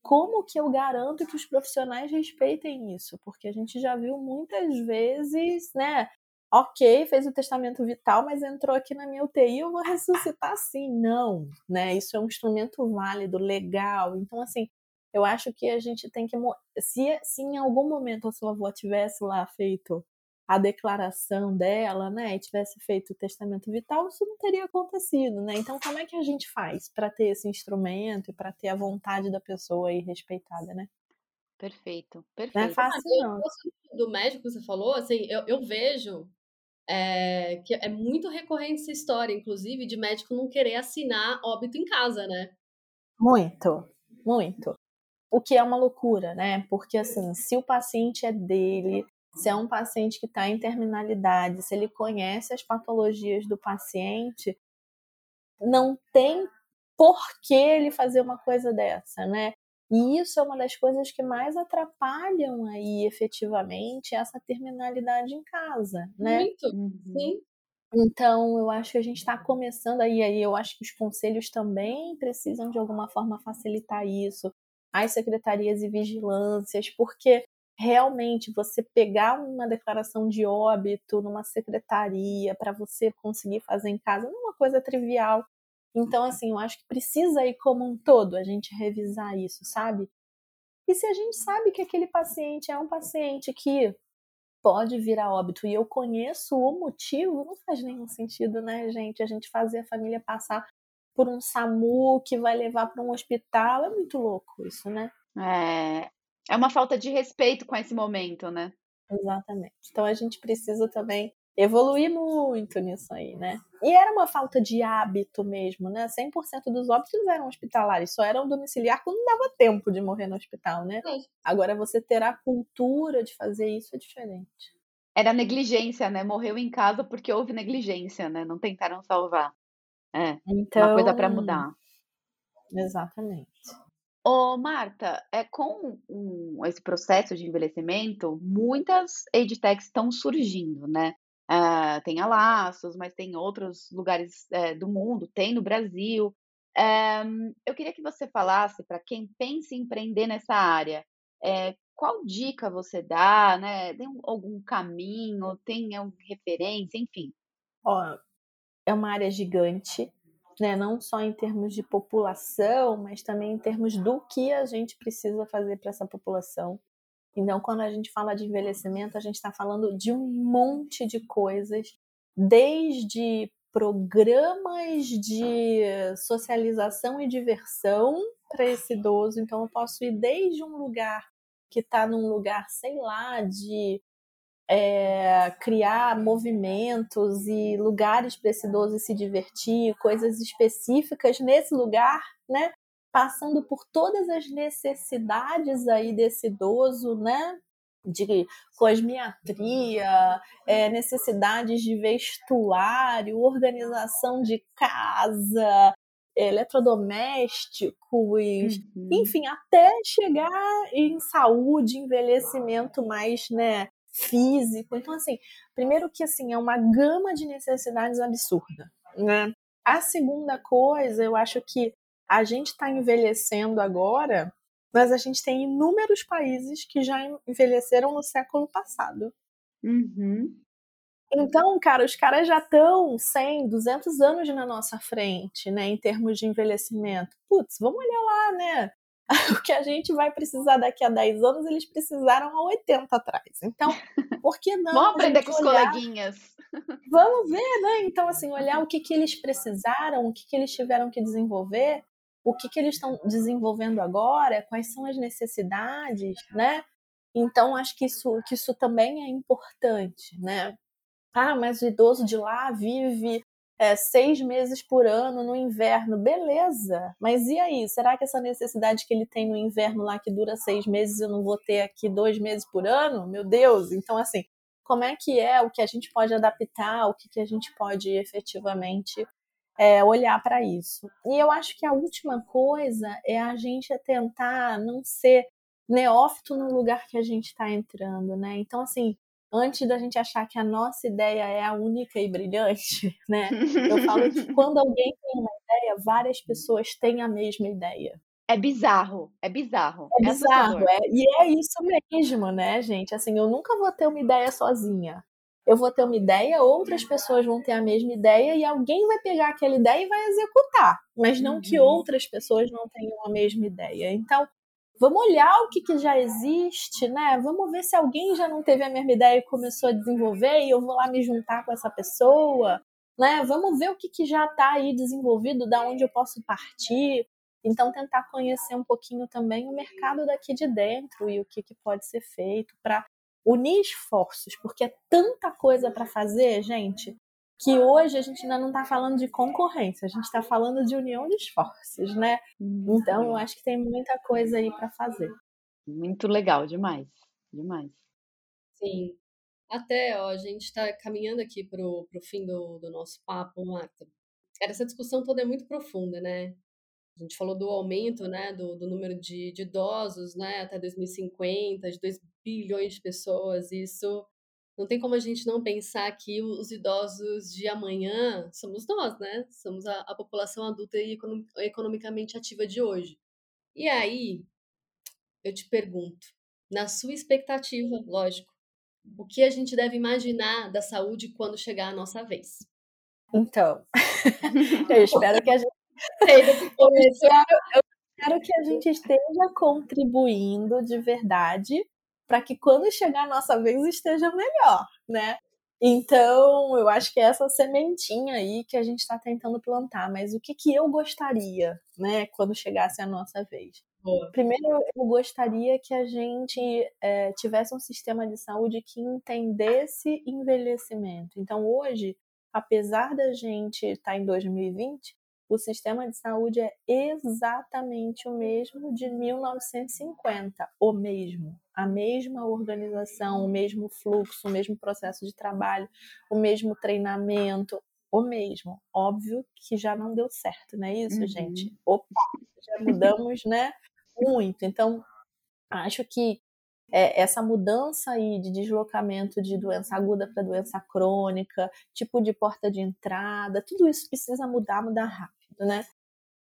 como que eu garanto que os profissionais respeitem isso? Porque a gente já viu muitas vezes, né? Ok, fez o testamento vital, mas entrou aqui na minha UTI, eu vou ressuscitar sim. Não, né? Isso é um instrumento válido, legal. Então, assim, eu acho que a gente tem que. Se, se em algum momento a sua avó tivesse lá feito a declaração dela, né, e tivesse feito o testamento vital, isso não teria acontecido, né? Então, como é que a gente faz para ter esse instrumento e para ter a vontade da pessoa aí respeitada, né? Perfeito, perfeito. Não é fácil, não. Do médico que você falou, assim, eu, eu vejo é, que é muito recorrente essa história, inclusive, de médico não querer assinar óbito em casa, né? Muito, muito. O que é uma loucura, né? Porque, assim, se o paciente é dele, se é um paciente que está em terminalidade, se ele conhece as patologias do paciente, não tem por que ele fazer uma coisa dessa, né? E isso é uma das coisas que mais atrapalham aí efetivamente essa terminalidade em casa, né? Muito, uhum. sim. Então, eu acho que a gente está começando aí, aí eu acho que os conselhos também precisam de alguma forma facilitar isso, as secretarias e vigilâncias, porque realmente você pegar uma declaração de óbito numa secretaria para você conseguir fazer em casa não é uma coisa trivial. Então, assim, eu acho que precisa ir como um todo a gente revisar isso, sabe? E se a gente sabe que aquele paciente é um paciente que pode vir a óbito e eu conheço o motivo, não faz nenhum sentido, né, gente? A gente fazer a família passar por um SAMU que vai levar para um hospital, é muito louco isso, né? É, é uma falta de respeito com esse momento, né? Exatamente. Então a gente precisa também evoluir muito nisso aí, né? E era uma falta de hábito mesmo, né? 100% dos óbitos eram hospitalares, só eram domiciliar quando dava tempo de morrer no hospital, né? Agora você ter a cultura de fazer isso é diferente. Era negligência, né? Morreu em casa porque houve negligência, né? Não tentaram salvar. É, então... uma coisa para mudar. Exatamente. Ô, Marta, é, com um, esse processo de envelhecimento, muitas edtechs estão surgindo, né? Uh, tem a Laços, mas tem outros lugares uh, do mundo, tem no Brasil. Uh, eu queria que você falasse para quem pensa em empreender nessa área, eh, qual dica você dá, né? Tem algum caminho, tem alguma referência, enfim. Ó, é uma área gigante, né? Não só em termos de população, mas também em termos do que a gente precisa fazer para essa população. Então, quando a gente fala de envelhecimento, a gente está falando de um monte de coisas, desde programas de socialização e diversão para esse idoso. Então, eu posso ir desde um lugar que está num lugar, sei lá, de é, criar movimentos e lugares para esse idoso se divertir, coisas específicas nesse lugar, né? Passando por todas as necessidades aí desse idoso, né? De cosmiatria, é, necessidades de vestuário, organização de casa, eletrodomésticos, uhum. enfim, até chegar em saúde, envelhecimento mais, né, físico. Então, assim, primeiro que assim, é uma gama de necessidades absurda, né? A segunda coisa, eu acho que a gente está envelhecendo agora, mas a gente tem inúmeros países que já envelheceram no século passado. Uhum. Então, cara, os caras já estão 100, 200 anos na nossa frente, né, em termos de envelhecimento. Putz, vamos olhar lá, né? o que a gente vai precisar daqui a 10 anos, eles precisaram há 80 atrás. Então, por que não? Vamos aprender com os coleguinhas. Vamos ver, né? Então, assim, olhar o que, que eles precisaram, o que, que eles tiveram que desenvolver, o que, que eles estão desenvolvendo agora, quais são as necessidades, né? Então, acho que isso, que isso também é importante, né? Ah, mas o idoso de lá vive é, seis meses por ano no inverno, beleza. Mas e aí? Será que essa necessidade que ele tem no inverno lá que dura seis meses eu não vou ter aqui dois meses por ano? Meu Deus! Então, assim, como é que é o que a gente pode adaptar, o que, que a gente pode efetivamente é, olhar para isso? E eu acho que a última coisa é a gente tentar não ser neófito no lugar que a gente está entrando, né? Então, assim, antes da gente achar que a nossa ideia é a única e brilhante, né? Eu falo que quando alguém tem uma ideia, várias pessoas têm a mesma ideia. É bizarro, é bizarro. É, é bizarro, é, e é isso mesmo, né, gente? Assim, eu nunca vou ter uma ideia sozinha. Eu vou ter uma ideia, outras pessoas vão ter a mesma ideia e alguém vai pegar aquela ideia e vai executar, mas não uhum. que outras pessoas não tenham a mesma ideia. Então, Vamos olhar o que, que já existe, né? Vamos ver se alguém já não teve a mesma ideia e começou a desenvolver e eu vou lá me juntar com essa pessoa, né? Vamos ver o que, que já está aí desenvolvido, da onde eu posso partir. Então, tentar conhecer um pouquinho também o mercado daqui de dentro e o que, que pode ser feito para unir esforços, porque é tanta coisa para fazer, gente, que hoje a gente ainda não está falando de concorrência, a gente está falando de união de esforços, né? Então, eu acho que tem muita coisa aí para fazer. Muito legal, demais, demais. Sim. até, ó, a gente está caminhando aqui para o fim do, do nosso papo, Marta. Cara, essa discussão toda é muito profunda, né? A gente falou do aumento né, do, do número de, de idosos né, até 2050, de 2 bilhões de pessoas. Isso não tem como a gente não pensar que os idosos de amanhã somos nós, né? Somos a, a população adulta e economicamente ativa de hoje. E aí, eu te pergunto, na sua expectativa, lógico, o que a gente deve imaginar da saúde quando chegar a nossa vez? Então, eu espero que a gente. eu, espero, eu espero que a gente esteja contribuindo de verdade para que quando chegar a nossa vez esteja melhor, né? Então, eu acho que é essa sementinha aí que a gente está tentando plantar. Mas o que, que eu gostaria, né, quando chegasse a nossa vez? Boa. Primeiro, eu gostaria que a gente é, tivesse um sistema de saúde que entendesse envelhecimento. Então, hoje, apesar da gente estar tá em 2020, o sistema de saúde é exatamente o mesmo de 1950, o mesmo, a mesma organização, o mesmo fluxo, o mesmo processo de trabalho, o mesmo treinamento, o mesmo. Óbvio que já não deu certo, não é isso, uhum. gente? Opa, já mudamos, né? Muito. Então, acho que é, essa mudança aí de deslocamento de doença aguda para doença crônica, tipo de porta de entrada, tudo isso precisa mudar, mudar rápido, né?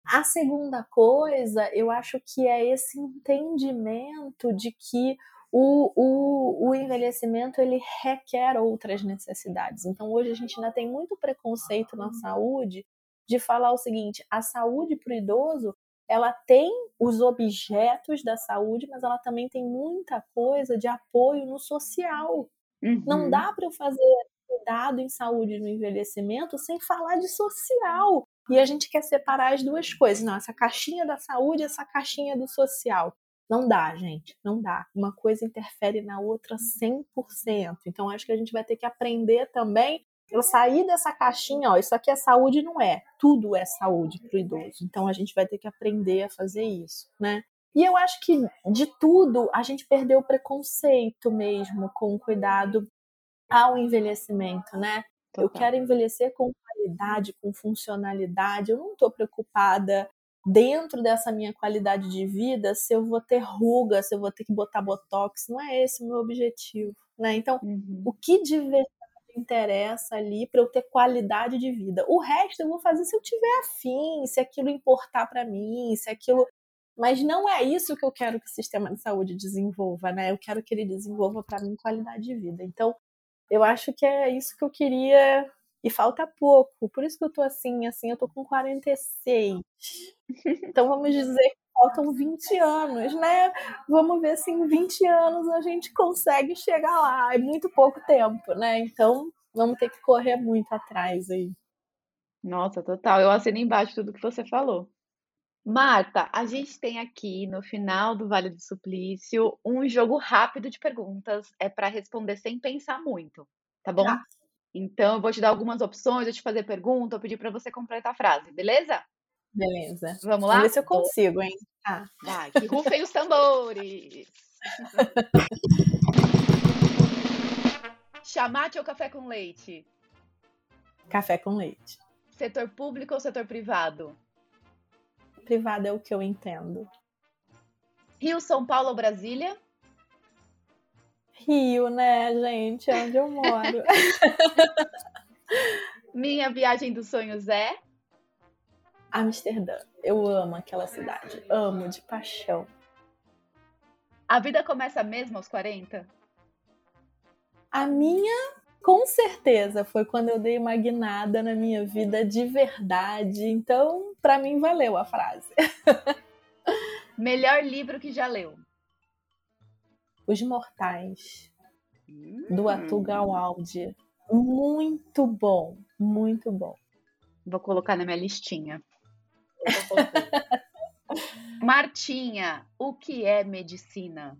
A segunda coisa, eu acho que é esse entendimento de que o, o, o, envelhecimento ele requer outras necessidades. Então, hoje a gente ainda tem muito preconceito na saúde de falar o seguinte: a saúde para o idoso ela tem os objetos da saúde, mas ela também tem muita coisa de apoio no social. Uhum. Não dá para eu fazer cuidado em saúde no envelhecimento sem falar de social. E a gente quer separar as duas coisas. Não, essa caixinha da saúde, essa caixinha do social. Não dá, gente, não dá. Uma coisa interfere na outra 100%. Então acho que a gente vai ter que aprender também eu sair dessa caixinha, ó, isso aqui é saúde, não é. Tudo é saúde para o idoso. Então a gente vai ter que aprender a fazer isso, né? E eu acho que de tudo a gente perdeu o preconceito mesmo com o cuidado ao envelhecimento, né? Total. Eu quero envelhecer com qualidade, com funcionalidade. Eu não estou preocupada dentro dessa minha qualidade de vida se eu vou ter ruga, se eu vou ter que botar botox. Não é esse o meu objetivo, né? Então, uhum. o que de verdade interessa ali para eu ter qualidade de vida. O resto eu vou fazer se eu tiver afim, se aquilo importar para mim, se aquilo. Mas não é isso que eu quero que o sistema de saúde desenvolva, né? Eu quero que ele desenvolva para mim qualidade de vida. Então, eu acho que é isso que eu queria e falta pouco. Por isso que eu tô assim, assim, eu tô com 46. Então vamos dizer faltam 20 anos, né? Vamos ver se em 20 anos a gente consegue chegar lá. É muito pouco tempo, né? Então vamos ter que correr muito atrás aí. Nossa, total. Eu assino embaixo tudo que você falou. Marta, a gente tem aqui no final do Vale do Suplício um jogo rápido de perguntas. É para responder sem pensar muito, tá bom? Tá. Então eu vou te dar algumas opções, eu te fazer pergunta, eu pedir para você completar a frase, beleza? Beleza. Vamos lá? Vamos ver se eu consigo, hein? Ah. Vai, que rufem os tambores. Chamate ou café com leite? Café com leite. Setor público ou setor privado? Privado é o que eu entendo. Rio, São Paulo ou Brasília? Rio, né, gente? É onde eu moro. Minha viagem dos sonhos é? Amsterdã. Eu amo aquela cidade. Amo de paixão. A vida começa mesmo aos 40? A minha, com certeza, foi quando eu dei uma guinada na minha vida de verdade. Então, para mim, valeu a frase. Melhor livro que já leu? Os Mortais, hum. do Atul Gawaldi. Muito bom, muito bom. Vou colocar na minha listinha. Martinha, o que é medicina?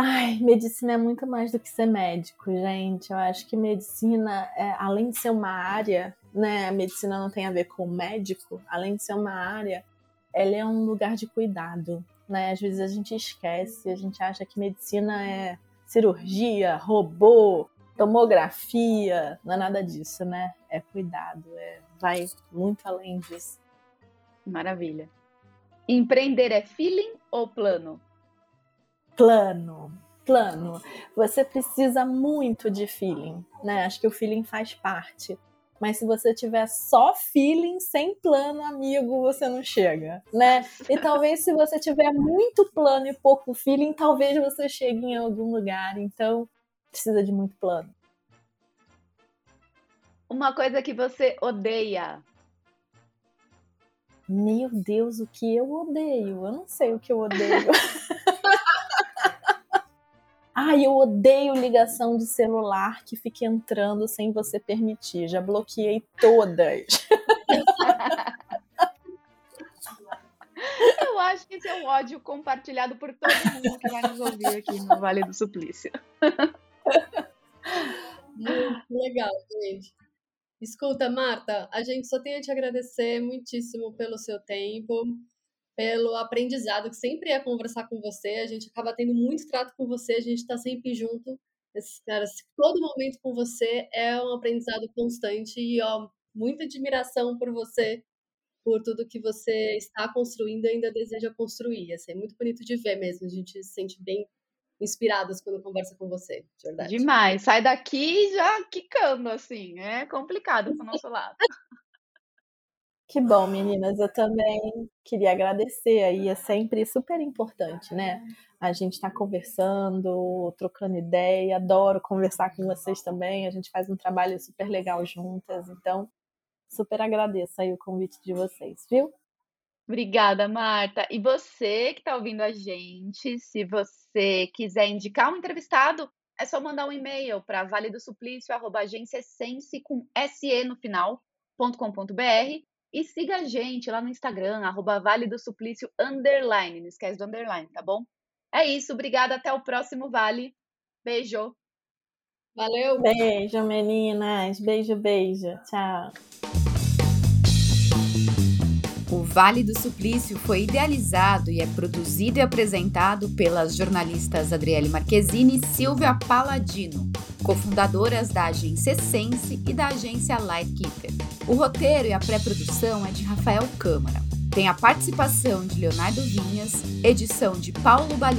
Ai, medicina é muito mais do que ser médico, gente. Eu acho que medicina, é, além de ser uma área, né? A medicina não tem a ver com médico, além de ser uma área, ela é um lugar de cuidado, né? Às vezes a gente esquece, a gente acha que medicina é cirurgia, robô, tomografia, não é nada disso, né? É cuidado, é, vai muito além disso. Maravilha. Empreender é feeling ou plano? Plano, plano. Você precisa muito de feeling, né? Acho que o feeling faz parte. Mas se você tiver só feeling, sem plano, amigo, você não chega, né? E talvez se você tiver muito plano e pouco feeling, talvez você chegue em algum lugar. Então, precisa de muito plano. Uma coisa que você odeia. Meu Deus, o que eu odeio? Eu não sei o que eu odeio. Ai, eu odeio ligação de celular que fica entrando sem você permitir. Já bloqueei todas. Eu acho que esse é um ódio compartilhado por todo mundo que vai nos ouvir aqui no Vale do Suplício. Muito legal, gente. Escuta, Marta, a gente só tem a te agradecer muitíssimo pelo seu tempo, pelo aprendizado, que sempre é conversar com você. A gente acaba tendo muito trato com você, a gente está sempre junto. Caras, todo momento com você é um aprendizado constante e ó, muita admiração por você, por tudo que você está construindo e ainda deseja construir. Assim, é muito bonito de ver mesmo, a gente se sente bem inspiradas quando conversa com você, de verdade. Demais. Sai daqui já quicando, assim. É complicado pro nosso lado. Que bom, meninas. Eu também queria agradecer aí. É sempre super importante, né? A gente está conversando, trocando ideia. Adoro conversar com vocês também. A gente faz um trabalho super legal juntas. Então, super agradeço aí o convite de vocês, viu? Obrigada, Marta. E você que está ouvindo a gente, se você quiser indicar um entrevistado, é só mandar um e-mail para valedosuplicio.agenciasense com SE no final.com.br e siga a gente lá no Instagram, arroba Vale do Suplício, underline. Não esquece do underline, tá bom? É isso, obrigada. Até o próximo Vale. Beijo. Valeu. Beijo, meninas. Beijo, beijo. Tchau. O Vale do Suplício foi idealizado e é produzido e apresentado pelas jornalistas Adriele Marquezine e Silvia Paladino, cofundadoras da agência Sense e da agência Lightkeeper. O roteiro e a pré-produção é de Rafael Câmara. Tem a participação de Leonardo Vinhas, edição de Paulo Bali